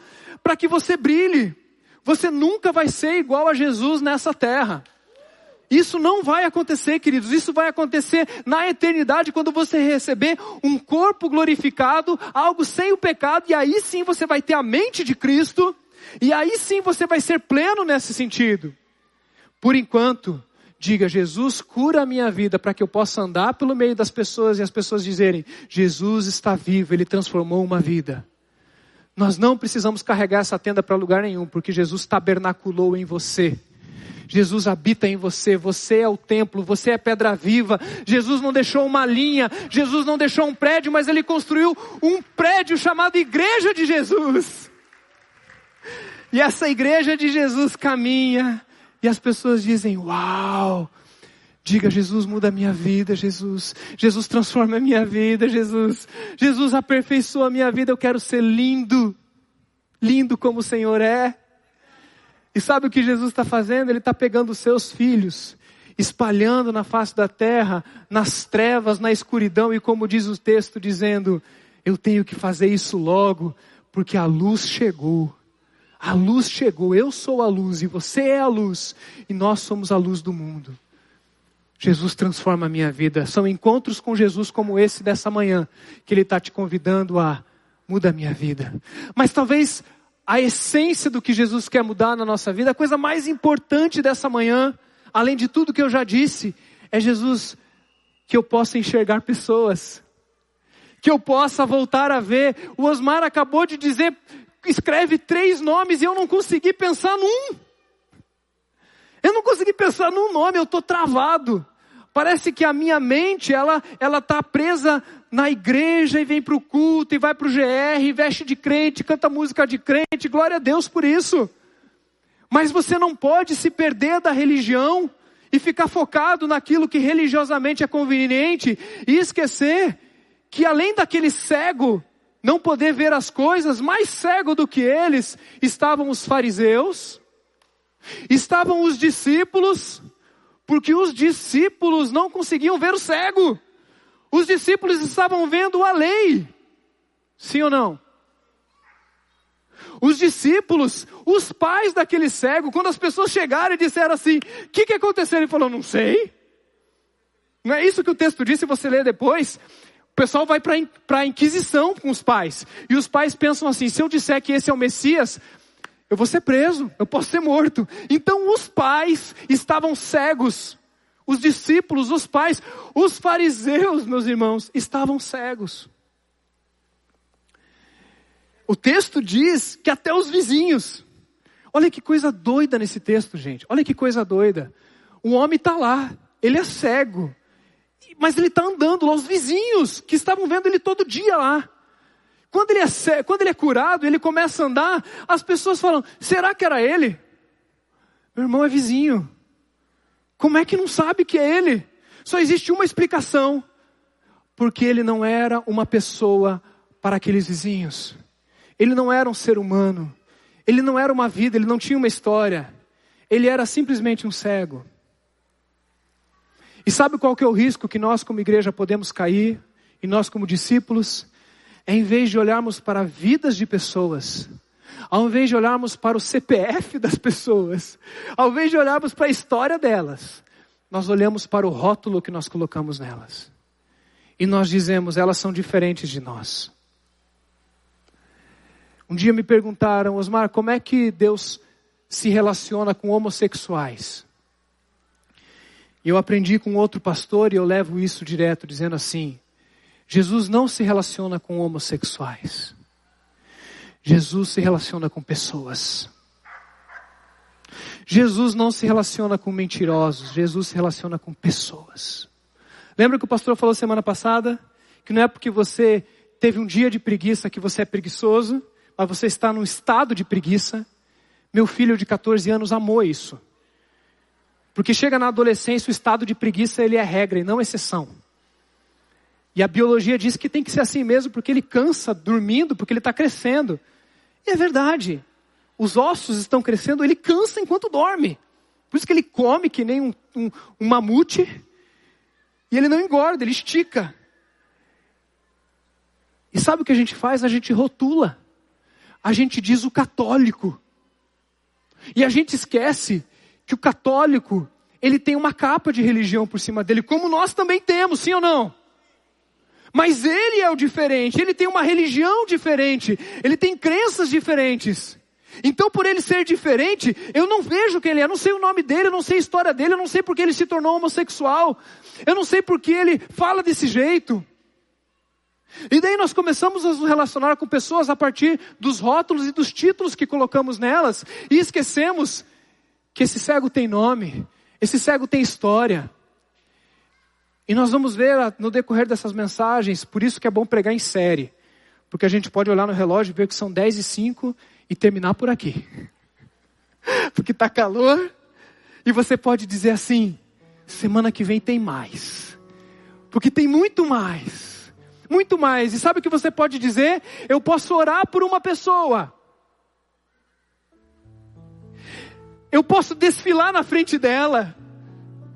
S1: para que você brilhe. Você nunca vai ser igual a Jesus nessa terra. Isso não vai acontecer, queridos. Isso vai acontecer na eternidade quando você receber um corpo glorificado, algo sem o pecado, e aí sim você vai ter a mente de Cristo, e aí sim você vai ser pleno nesse sentido. Por enquanto, diga: Jesus, cura a minha vida para que eu possa andar pelo meio das pessoas e as pessoas dizerem: Jesus está vivo, ele transformou uma vida. Nós não precisamos carregar essa tenda para lugar nenhum, porque Jesus tabernaculou em você. Jesus habita em você, você é o templo, você é pedra viva. Jesus não deixou uma linha, Jesus não deixou um prédio, mas ele construiu um prédio chamado Igreja de Jesus. E essa igreja de Jesus caminha, e as pessoas dizem: Uau! Diga, Jesus muda a minha vida, Jesus. Jesus transforma a minha vida, Jesus. Jesus aperfeiçoa a minha vida, eu quero ser lindo. Lindo como o Senhor é. E sabe o que Jesus está fazendo? Ele está pegando os seus filhos, espalhando na face da terra, nas trevas, na escuridão, e como diz o texto, dizendo: Eu tenho que fazer isso logo, porque a luz chegou. A luz chegou, eu sou a luz e você é a luz, e nós somos a luz do mundo. Jesus transforma a minha vida. São encontros com Jesus como esse dessa manhã que Ele está te convidando a muda a minha vida. Mas talvez a essência do que Jesus quer mudar na nossa vida, a coisa mais importante dessa manhã, além de tudo que eu já disse, é Jesus que eu possa enxergar pessoas, que eu possa voltar a ver. O Osmar acabou de dizer, escreve três nomes e eu não consegui pensar num. Eu não consegui pensar num nome, eu estou travado. Parece que a minha mente, ela ela está presa na igreja e vem para o culto e vai para o GR, veste de crente, canta música de crente, glória a Deus por isso. Mas você não pode se perder da religião e ficar focado naquilo que religiosamente é conveniente e esquecer que além daquele cego não poder ver as coisas, mais cego do que eles estavam os fariseus, estavam os discípulos, porque os discípulos não conseguiam ver o cego. Os discípulos estavam vendo a lei. Sim ou não? Os discípulos, os pais daquele cego, quando as pessoas chegaram e disseram assim: O que, que aconteceu? Ele falou: Não sei. Não é isso que o texto disse, se você ler depois. O pessoal vai para a inquisição com os pais. E os pais pensam assim: se eu disser que esse é o Messias, eu vou ser preso, eu posso ser morto. Então os pais estavam cegos. Os discípulos, os pais, os fariseus, meus irmãos, estavam cegos. O texto diz que até os vizinhos. Olha que coisa doida nesse texto, gente. Olha que coisa doida. O homem está lá, ele é cego, mas ele está andando lá, os vizinhos que estavam vendo ele todo dia lá. Quando ele, é, quando ele é curado, ele começa a andar, as pessoas falam: será que era ele? Meu irmão é vizinho. Como é que não sabe que é ele? Só existe uma explicação: porque ele não era uma pessoa para aqueles vizinhos. Ele não era um ser humano. Ele não era uma vida, ele não tinha uma história. Ele era simplesmente um cego. E sabe qual que é o risco que nós como igreja podemos cair? E nós como discípulos? Em vez de olharmos para vidas de pessoas, ao invés de olharmos para o CPF das pessoas, ao invés de olharmos para a história delas, nós olhamos para o rótulo que nós colocamos nelas. E nós dizemos, elas são diferentes de nós. Um dia me perguntaram, Osmar, como é que Deus se relaciona com homossexuais? Eu aprendi com outro pastor e eu levo isso direto, dizendo assim: Jesus não se relaciona com homossexuais. Jesus se relaciona com pessoas. Jesus não se relaciona com mentirosos, Jesus se relaciona com pessoas. Lembra que o pastor falou semana passada? Que não é porque você teve um dia de preguiça que você é preguiçoso, mas você está num estado de preguiça. Meu filho de 14 anos amou isso. Porque chega na adolescência, o estado de preguiça ele é regra e não exceção. E a biologia diz que tem que ser assim mesmo, porque ele cansa dormindo, porque ele está crescendo. E é verdade. Os ossos estão crescendo, ele cansa enquanto dorme. Por isso que ele come que nem um, um, um mamute. E ele não engorda, ele estica. E sabe o que a gente faz? A gente rotula. A gente diz o católico. E a gente esquece que o católico, ele tem uma capa de religião por cima dele, como nós também temos, sim ou não? Mas ele é o diferente, ele tem uma religião diferente, ele tem crenças diferentes. Então, por ele ser diferente, eu não vejo quem ele é, eu não sei o nome dele, eu não sei a história dele, eu não sei porque ele se tornou homossexual, eu não sei porque ele fala desse jeito. E daí nós começamos a nos relacionar com pessoas a partir dos rótulos e dos títulos que colocamos nelas, e esquecemos que esse cego tem nome, esse cego tem história, e nós vamos ver no decorrer dessas mensagens, por isso que é bom pregar em série. Porque a gente pode olhar no relógio e ver que são 10 e 5 e terminar por aqui. Porque está calor e você pode dizer assim: semana que vem tem mais. Porque tem muito mais. Muito mais. E sabe o que você pode dizer? Eu posso orar por uma pessoa. Eu posso desfilar na frente dela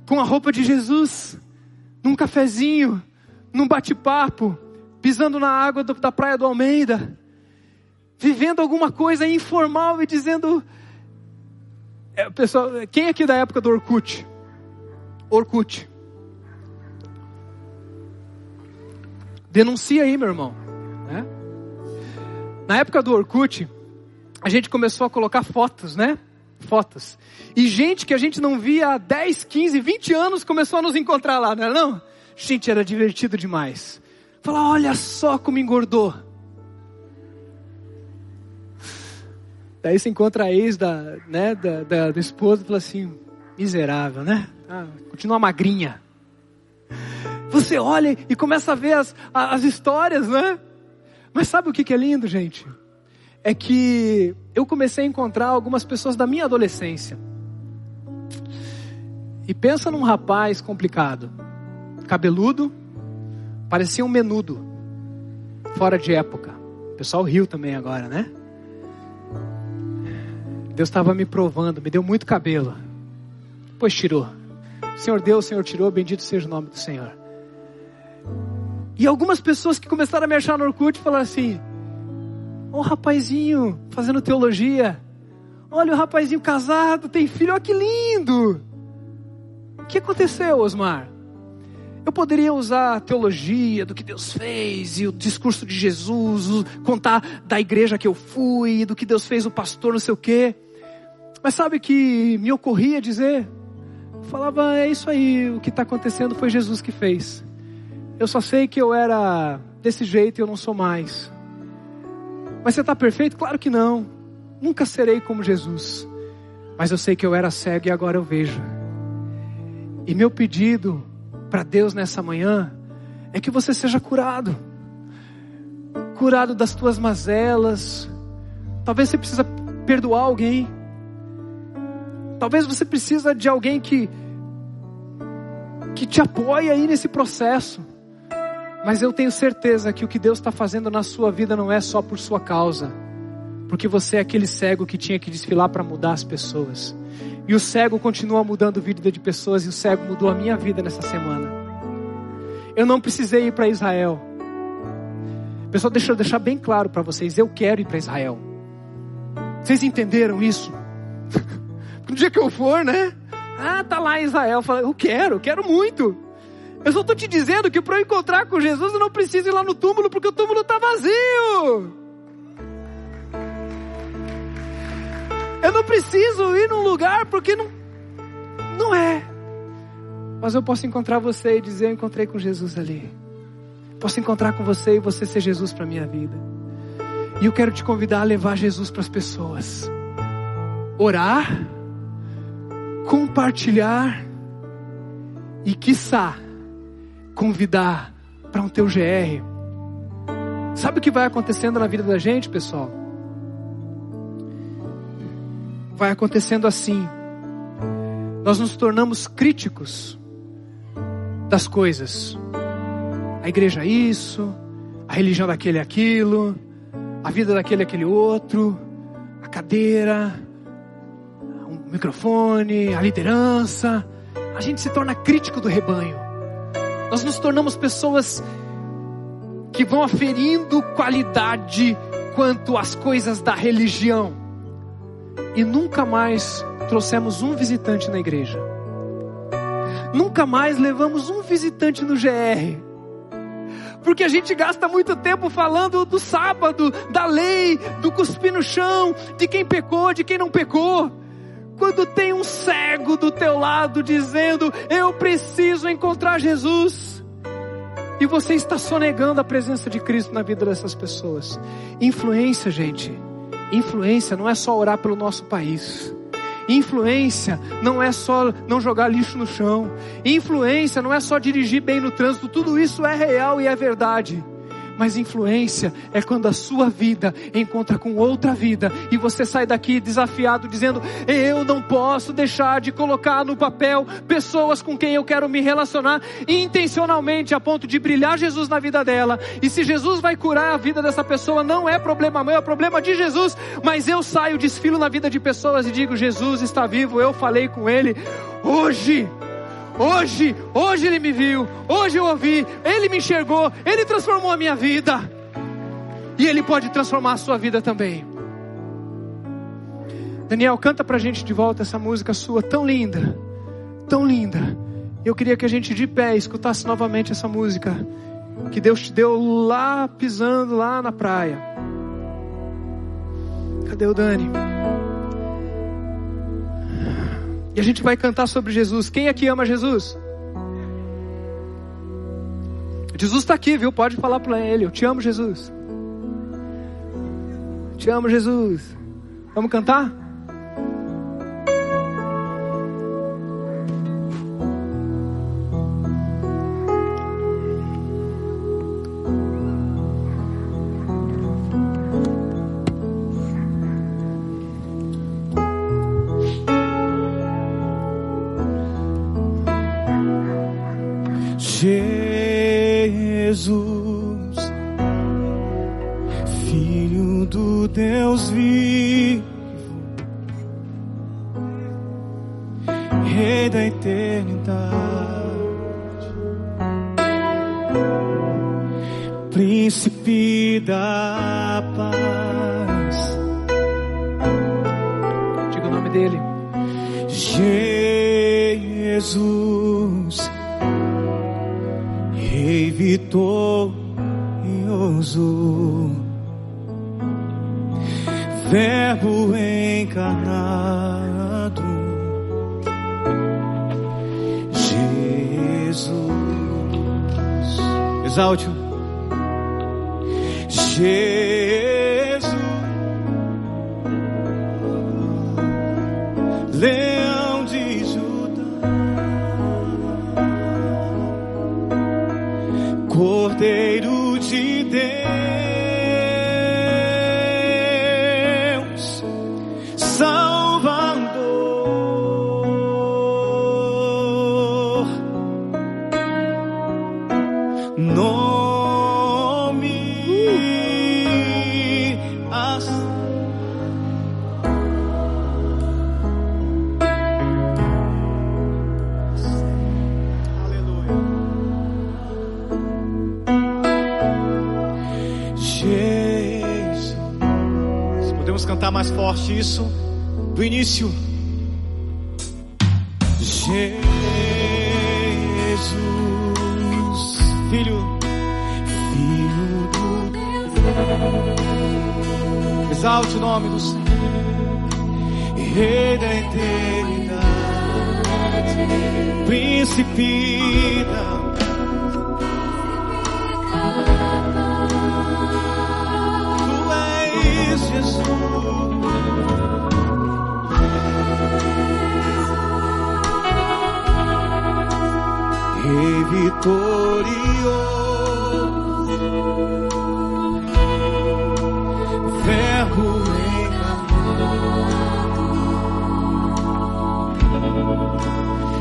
S1: com a roupa de Jesus num cafezinho, num bate-papo, pisando na água do, da praia do Almeida, vivendo alguma coisa informal e dizendo. É, pessoal, quem aqui da época do Orkut? Orkut. Denuncia aí, meu irmão. Né? Na época do Orkut, a gente começou a colocar fotos, né? Fotos. E gente que a gente não via há 10, 15, 20 anos começou a nos encontrar lá, não era não? Gente, era divertido demais. Falar, olha só como engordou. Daí você encontra a ex da, né, da, da, do esposo e fala assim, miserável, né? Ah, continua magrinha. Você olha e começa a ver as, as histórias, né? Mas sabe o que, que é lindo, gente? É que eu comecei a encontrar algumas pessoas da minha adolescência. E pensa num rapaz complicado, cabeludo, parecia um menudo, fora de época. O pessoal riu também agora, né? Deus estava me provando, me deu muito cabelo. Depois tirou. O Senhor deu, o Senhor tirou, bendito seja o nome do Senhor. E algumas pessoas que começaram a me achar no Orkut falaram assim: Olha o rapazinho fazendo teologia. Olha o rapazinho casado, tem filho, olha que lindo. O que aconteceu, Osmar? Eu poderia usar a teologia do que Deus fez e o discurso de Jesus, contar da igreja que eu fui, do que Deus fez o pastor, não sei o quê. Mas sabe que me ocorria dizer? Eu falava, é isso aí, o que está acontecendo foi Jesus que fez. Eu só sei que eu era desse jeito e eu não sou mais. Mas você está perfeito? Claro que não. Nunca serei como Jesus. Mas eu sei que eu era cego e agora eu vejo. E meu pedido para Deus nessa manhã é que você seja curado. Curado das tuas mazelas. Talvez você precisa perdoar alguém. Talvez você precisa de alguém que que te apoie aí nesse processo. Mas eu tenho certeza que o que Deus está fazendo na sua vida não é só por sua causa, porque você é aquele cego que tinha que desfilar para mudar as pessoas. E o cego continua mudando a vida de pessoas, e o cego mudou a minha vida nessa semana. Eu não precisei ir para Israel. Pessoal, deixa eu deixar bem claro para vocês: eu quero ir para Israel. Vocês entenderam isso? no dia que eu for, né? Ah, tá lá em Israel. Eu, quero, quero muito. Eu só estou te dizendo que para eu encontrar com Jesus eu não preciso ir lá no túmulo porque o túmulo está vazio. Eu não preciso ir num lugar porque não, não é. Mas eu posso encontrar você e dizer: Eu encontrei com Jesus ali. Posso encontrar com você e você ser Jesus para minha vida. E eu quero te convidar a levar Jesus para as pessoas. Orar, compartilhar e, quiçá, convidar para um teu GR. Sabe o que vai acontecendo na vida da gente, pessoal? Vai acontecendo assim. Nós nos tornamos críticos das coisas. A igreja é isso, a religião daquele é aquilo, a vida daquele é aquele outro, a cadeira, o microfone, a liderança. A gente se torna crítico do rebanho. Nós nos tornamos pessoas que vão aferindo qualidade quanto às coisas da religião. E nunca mais trouxemos um visitante na igreja. Nunca mais levamos um visitante no GR. Porque a gente gasta muito tempo falando do sábado, da lei, do cuspir no chão, de quem pecou, de quem não pecou. Quando tem um cego do teu lado dizendo: Eu preciso encontrar Jesus. E você está sonegando a presença de Cristo na vida dessas pessoas. Influência, gente. Influência não é só orar pelo nosso país. Influência não é só não jogar lixo no chão. Influência não é só dirigir bem no trânsito. Tudo isso é real e é verdade. Mas influência é quando a sua vida encontra com outra vida e você sai daqui desafiado dizendo: Eu não posso deixar de colocar no papel pessoas com quem eu quero me relacionar intencionalmente a ponto de brilhar Jesus na vida dela. E se Jesus vai curar a vida dessa pessoa, não é problema meu, é problema de Jesus. Mas eu saio, desfilo na vida de pessoas e digo: Jesus está vivo, eu falei com ele hoje. Hoje, hoje ele me viu, hoje eu ouvi, ele me enxergou, ele transformou a minha vida. E ele pode transformar a sua vida também. Daniel, canta pra gente de volta essa música sua tão linda, tão linda. Eu queria que a gente de pé escutasse novamente essa música que Deus te deu lá pisando lá na praia. Cadê o Dani? A gente vai cantar sobre Jesus. Quem aqui ama Jesus? Jesus está aqui, viu? Pode falar para ele. Eu te amo, Jesus. Te amo, Jesus. Vamos cantar?
S2: Verbo encarnado, Jesus. exalte Jesus. Forte isso do início. Jesus, Filho, Filho do Deus. Exalte o nome do Senhor, Rei da eternidade, Príncipe da Rei vitorioso, Verbo encarnado,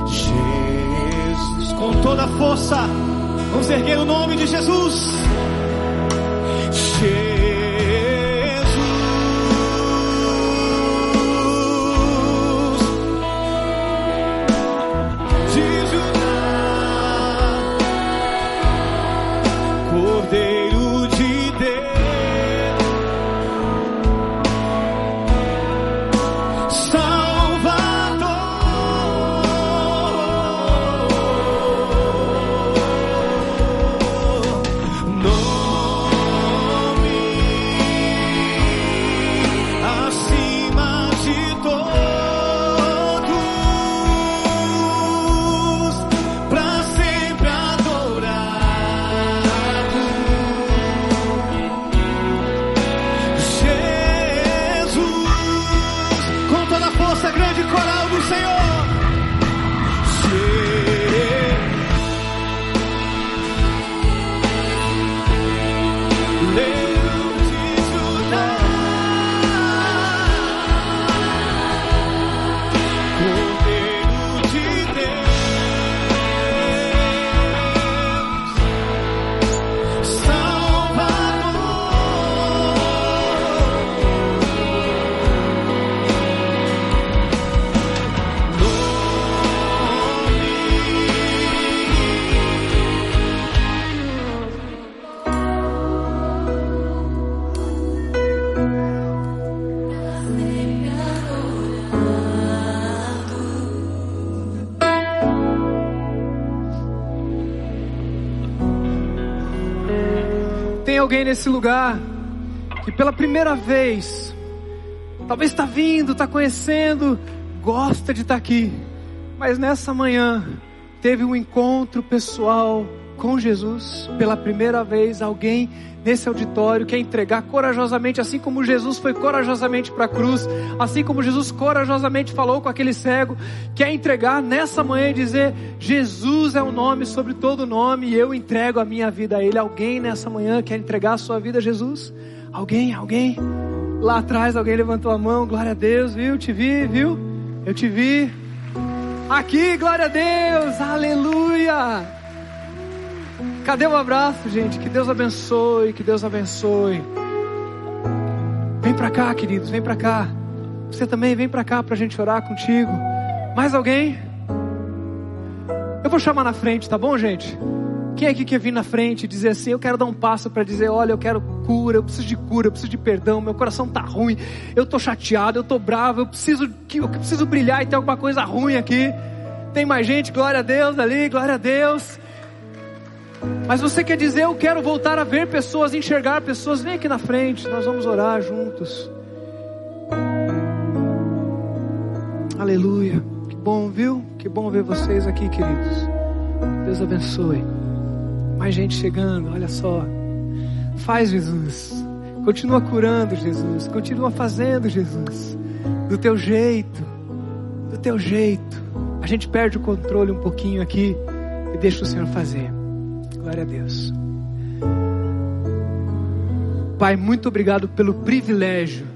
S2: Jesus, com toda a força, vamos erguer o nome de. Jesus,
S1: alguém nesse lugar que pela primeira vez, talvez está vindo, está conhecendo, gosta de estar aqui, mas nessa manhã teve um encontro pessoal com Jesus pela primeira vez. Alguém nesse auditório quer entregar corajosamente, assim como Jesus foi corajosamente para a cruz, assim como Jesus corajosamente falou com aquele cego, quer entregar nessa manhã e dizer: Jesus é o nome sobre todo nome e eu entrego a minha vida a Ele. Alguém nessa manhã quer entregar a sua vida a Jesus? Alguém, alguém? Lá atrás alguém levantou a mão, glória a Deus, viu? Te vi, viu? Eu te vi. Aqui, glória a Deus, aleluia. Cadê o abraço, gente? Que Deus abençoe, que Deus abençoe. Vem pra cá, queridos, vem pra cá. Você também vem pra cá pra gente orar contigo. Mais alguém? Eu vou chamar na frente, tá bom, gente? Quem aqui quer vir na frente e dizer assim: Eu quero dar um passo para dizer, olha, eu quero cura, eu preciso de cura, eu preciso de perdão, meu coração tá ruim, eu tô chateado, eu tô bravo, eu preciso que eu preciso brilhar e tem alguma coisa ruim aqui. Tem mais gente, glória a Deus ali, glória a Deus. Mas você quer dizer, eu quero voltar a ver pessoas, enxergar pessoas, vem aqui na frente, nós vamos orar juntos. Aleluia. Que bom, viu? Que bom ver vocês aqui, queridos. Deus abençoe. Mais gente chegando, olha só. Faz, Jesus. Continua curando, Jesus. Continua fazendo, Jesus. Do teu jeito. Do teu jeito. A gente perde o controle um pouquinho aqui e deixa o Senhor fazer. Glória a Deus. Pai, muito obrigado pelo privilégio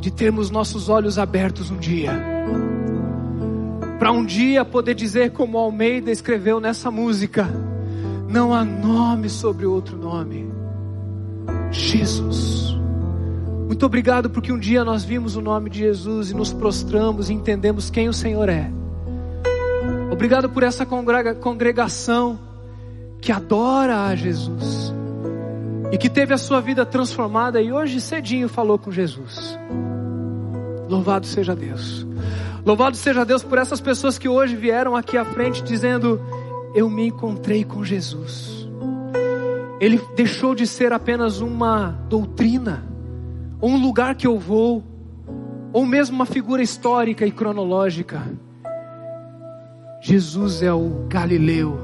S1: de termos nossos olhos abertos um dia. Para um dia poder dizer, como Almeida escreveu nessa música: Não há nome sobre outro nome. Jesus. Muito obrigado porque um dia nós vimos o nome de Jesus e nos prostramos e entendemos quem o Senhor é. Obrigado por essa congrega, congregação que adora a Jesus. e que teve a sua vida transformada e hoje cedinho falou com Jesus. Louvado seja Deus. Louvado seja Deus por essas pessoas que hoje vieram aqui à frente dizendo: Eu me encontrei com Jesus. Ele deixou de ser apenas uma doutrina, ou um lugar que eu vou, ou mesmo uma figura histórica e cronológica. Jesus é o Galileu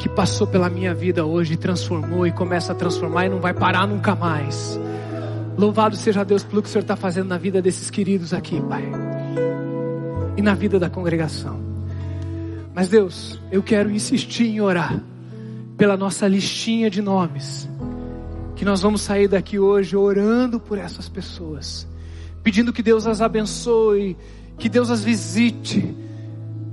S1: que passou pela minha vida hoje transformou e começa a transformar e não vai parar nunca mais. Louvado seja Deus pelo que o Senhor está fazendo na vida desses queridos aqui, Pai. E na vida da congregação. Mas Deus, eu quero insistir em orar pela nossa listinha de nomes. Que nós vamos sair daqui hoje orando por essas pessoas. Pedindo que Deus as abençoe, que Deus as visite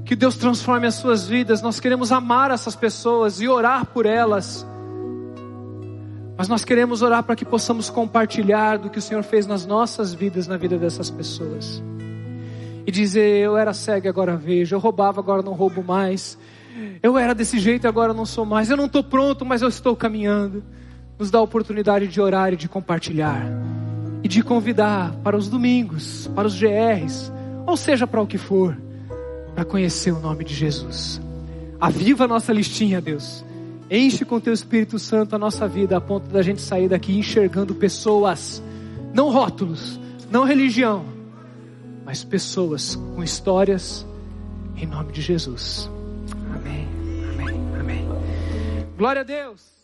S1: que Deus transforme as suas vidas. Nós queremos amar essas pessoas e orar por elas. Mas nós queremos orar para que possamos compartilhar do que o Senhor fez nas nossas vidas, na vida dessas pessoas. E dizer: Eu era cego, agora vejo. Eu roubava, agora não roubo mais. Eu era desse jeito, agora não sou mais. Eu não estou pronto, mas eu estou caminhando. Nos dá a oportunidade de orar e de compartilhar. E de convidar para os domingos, para os GRs, ou seja, para o que for para conhecer o nome de Jesus. Aviva a nossa listinha, Deus. Enche com teu Espírito Santo a nossa vida a ponto da gente sair daqui enxergando pessoas, não rótulos, não religião, mas pessoas com histórias em nome de Jesus. Amém. Amém. Amém. Glória a Deus.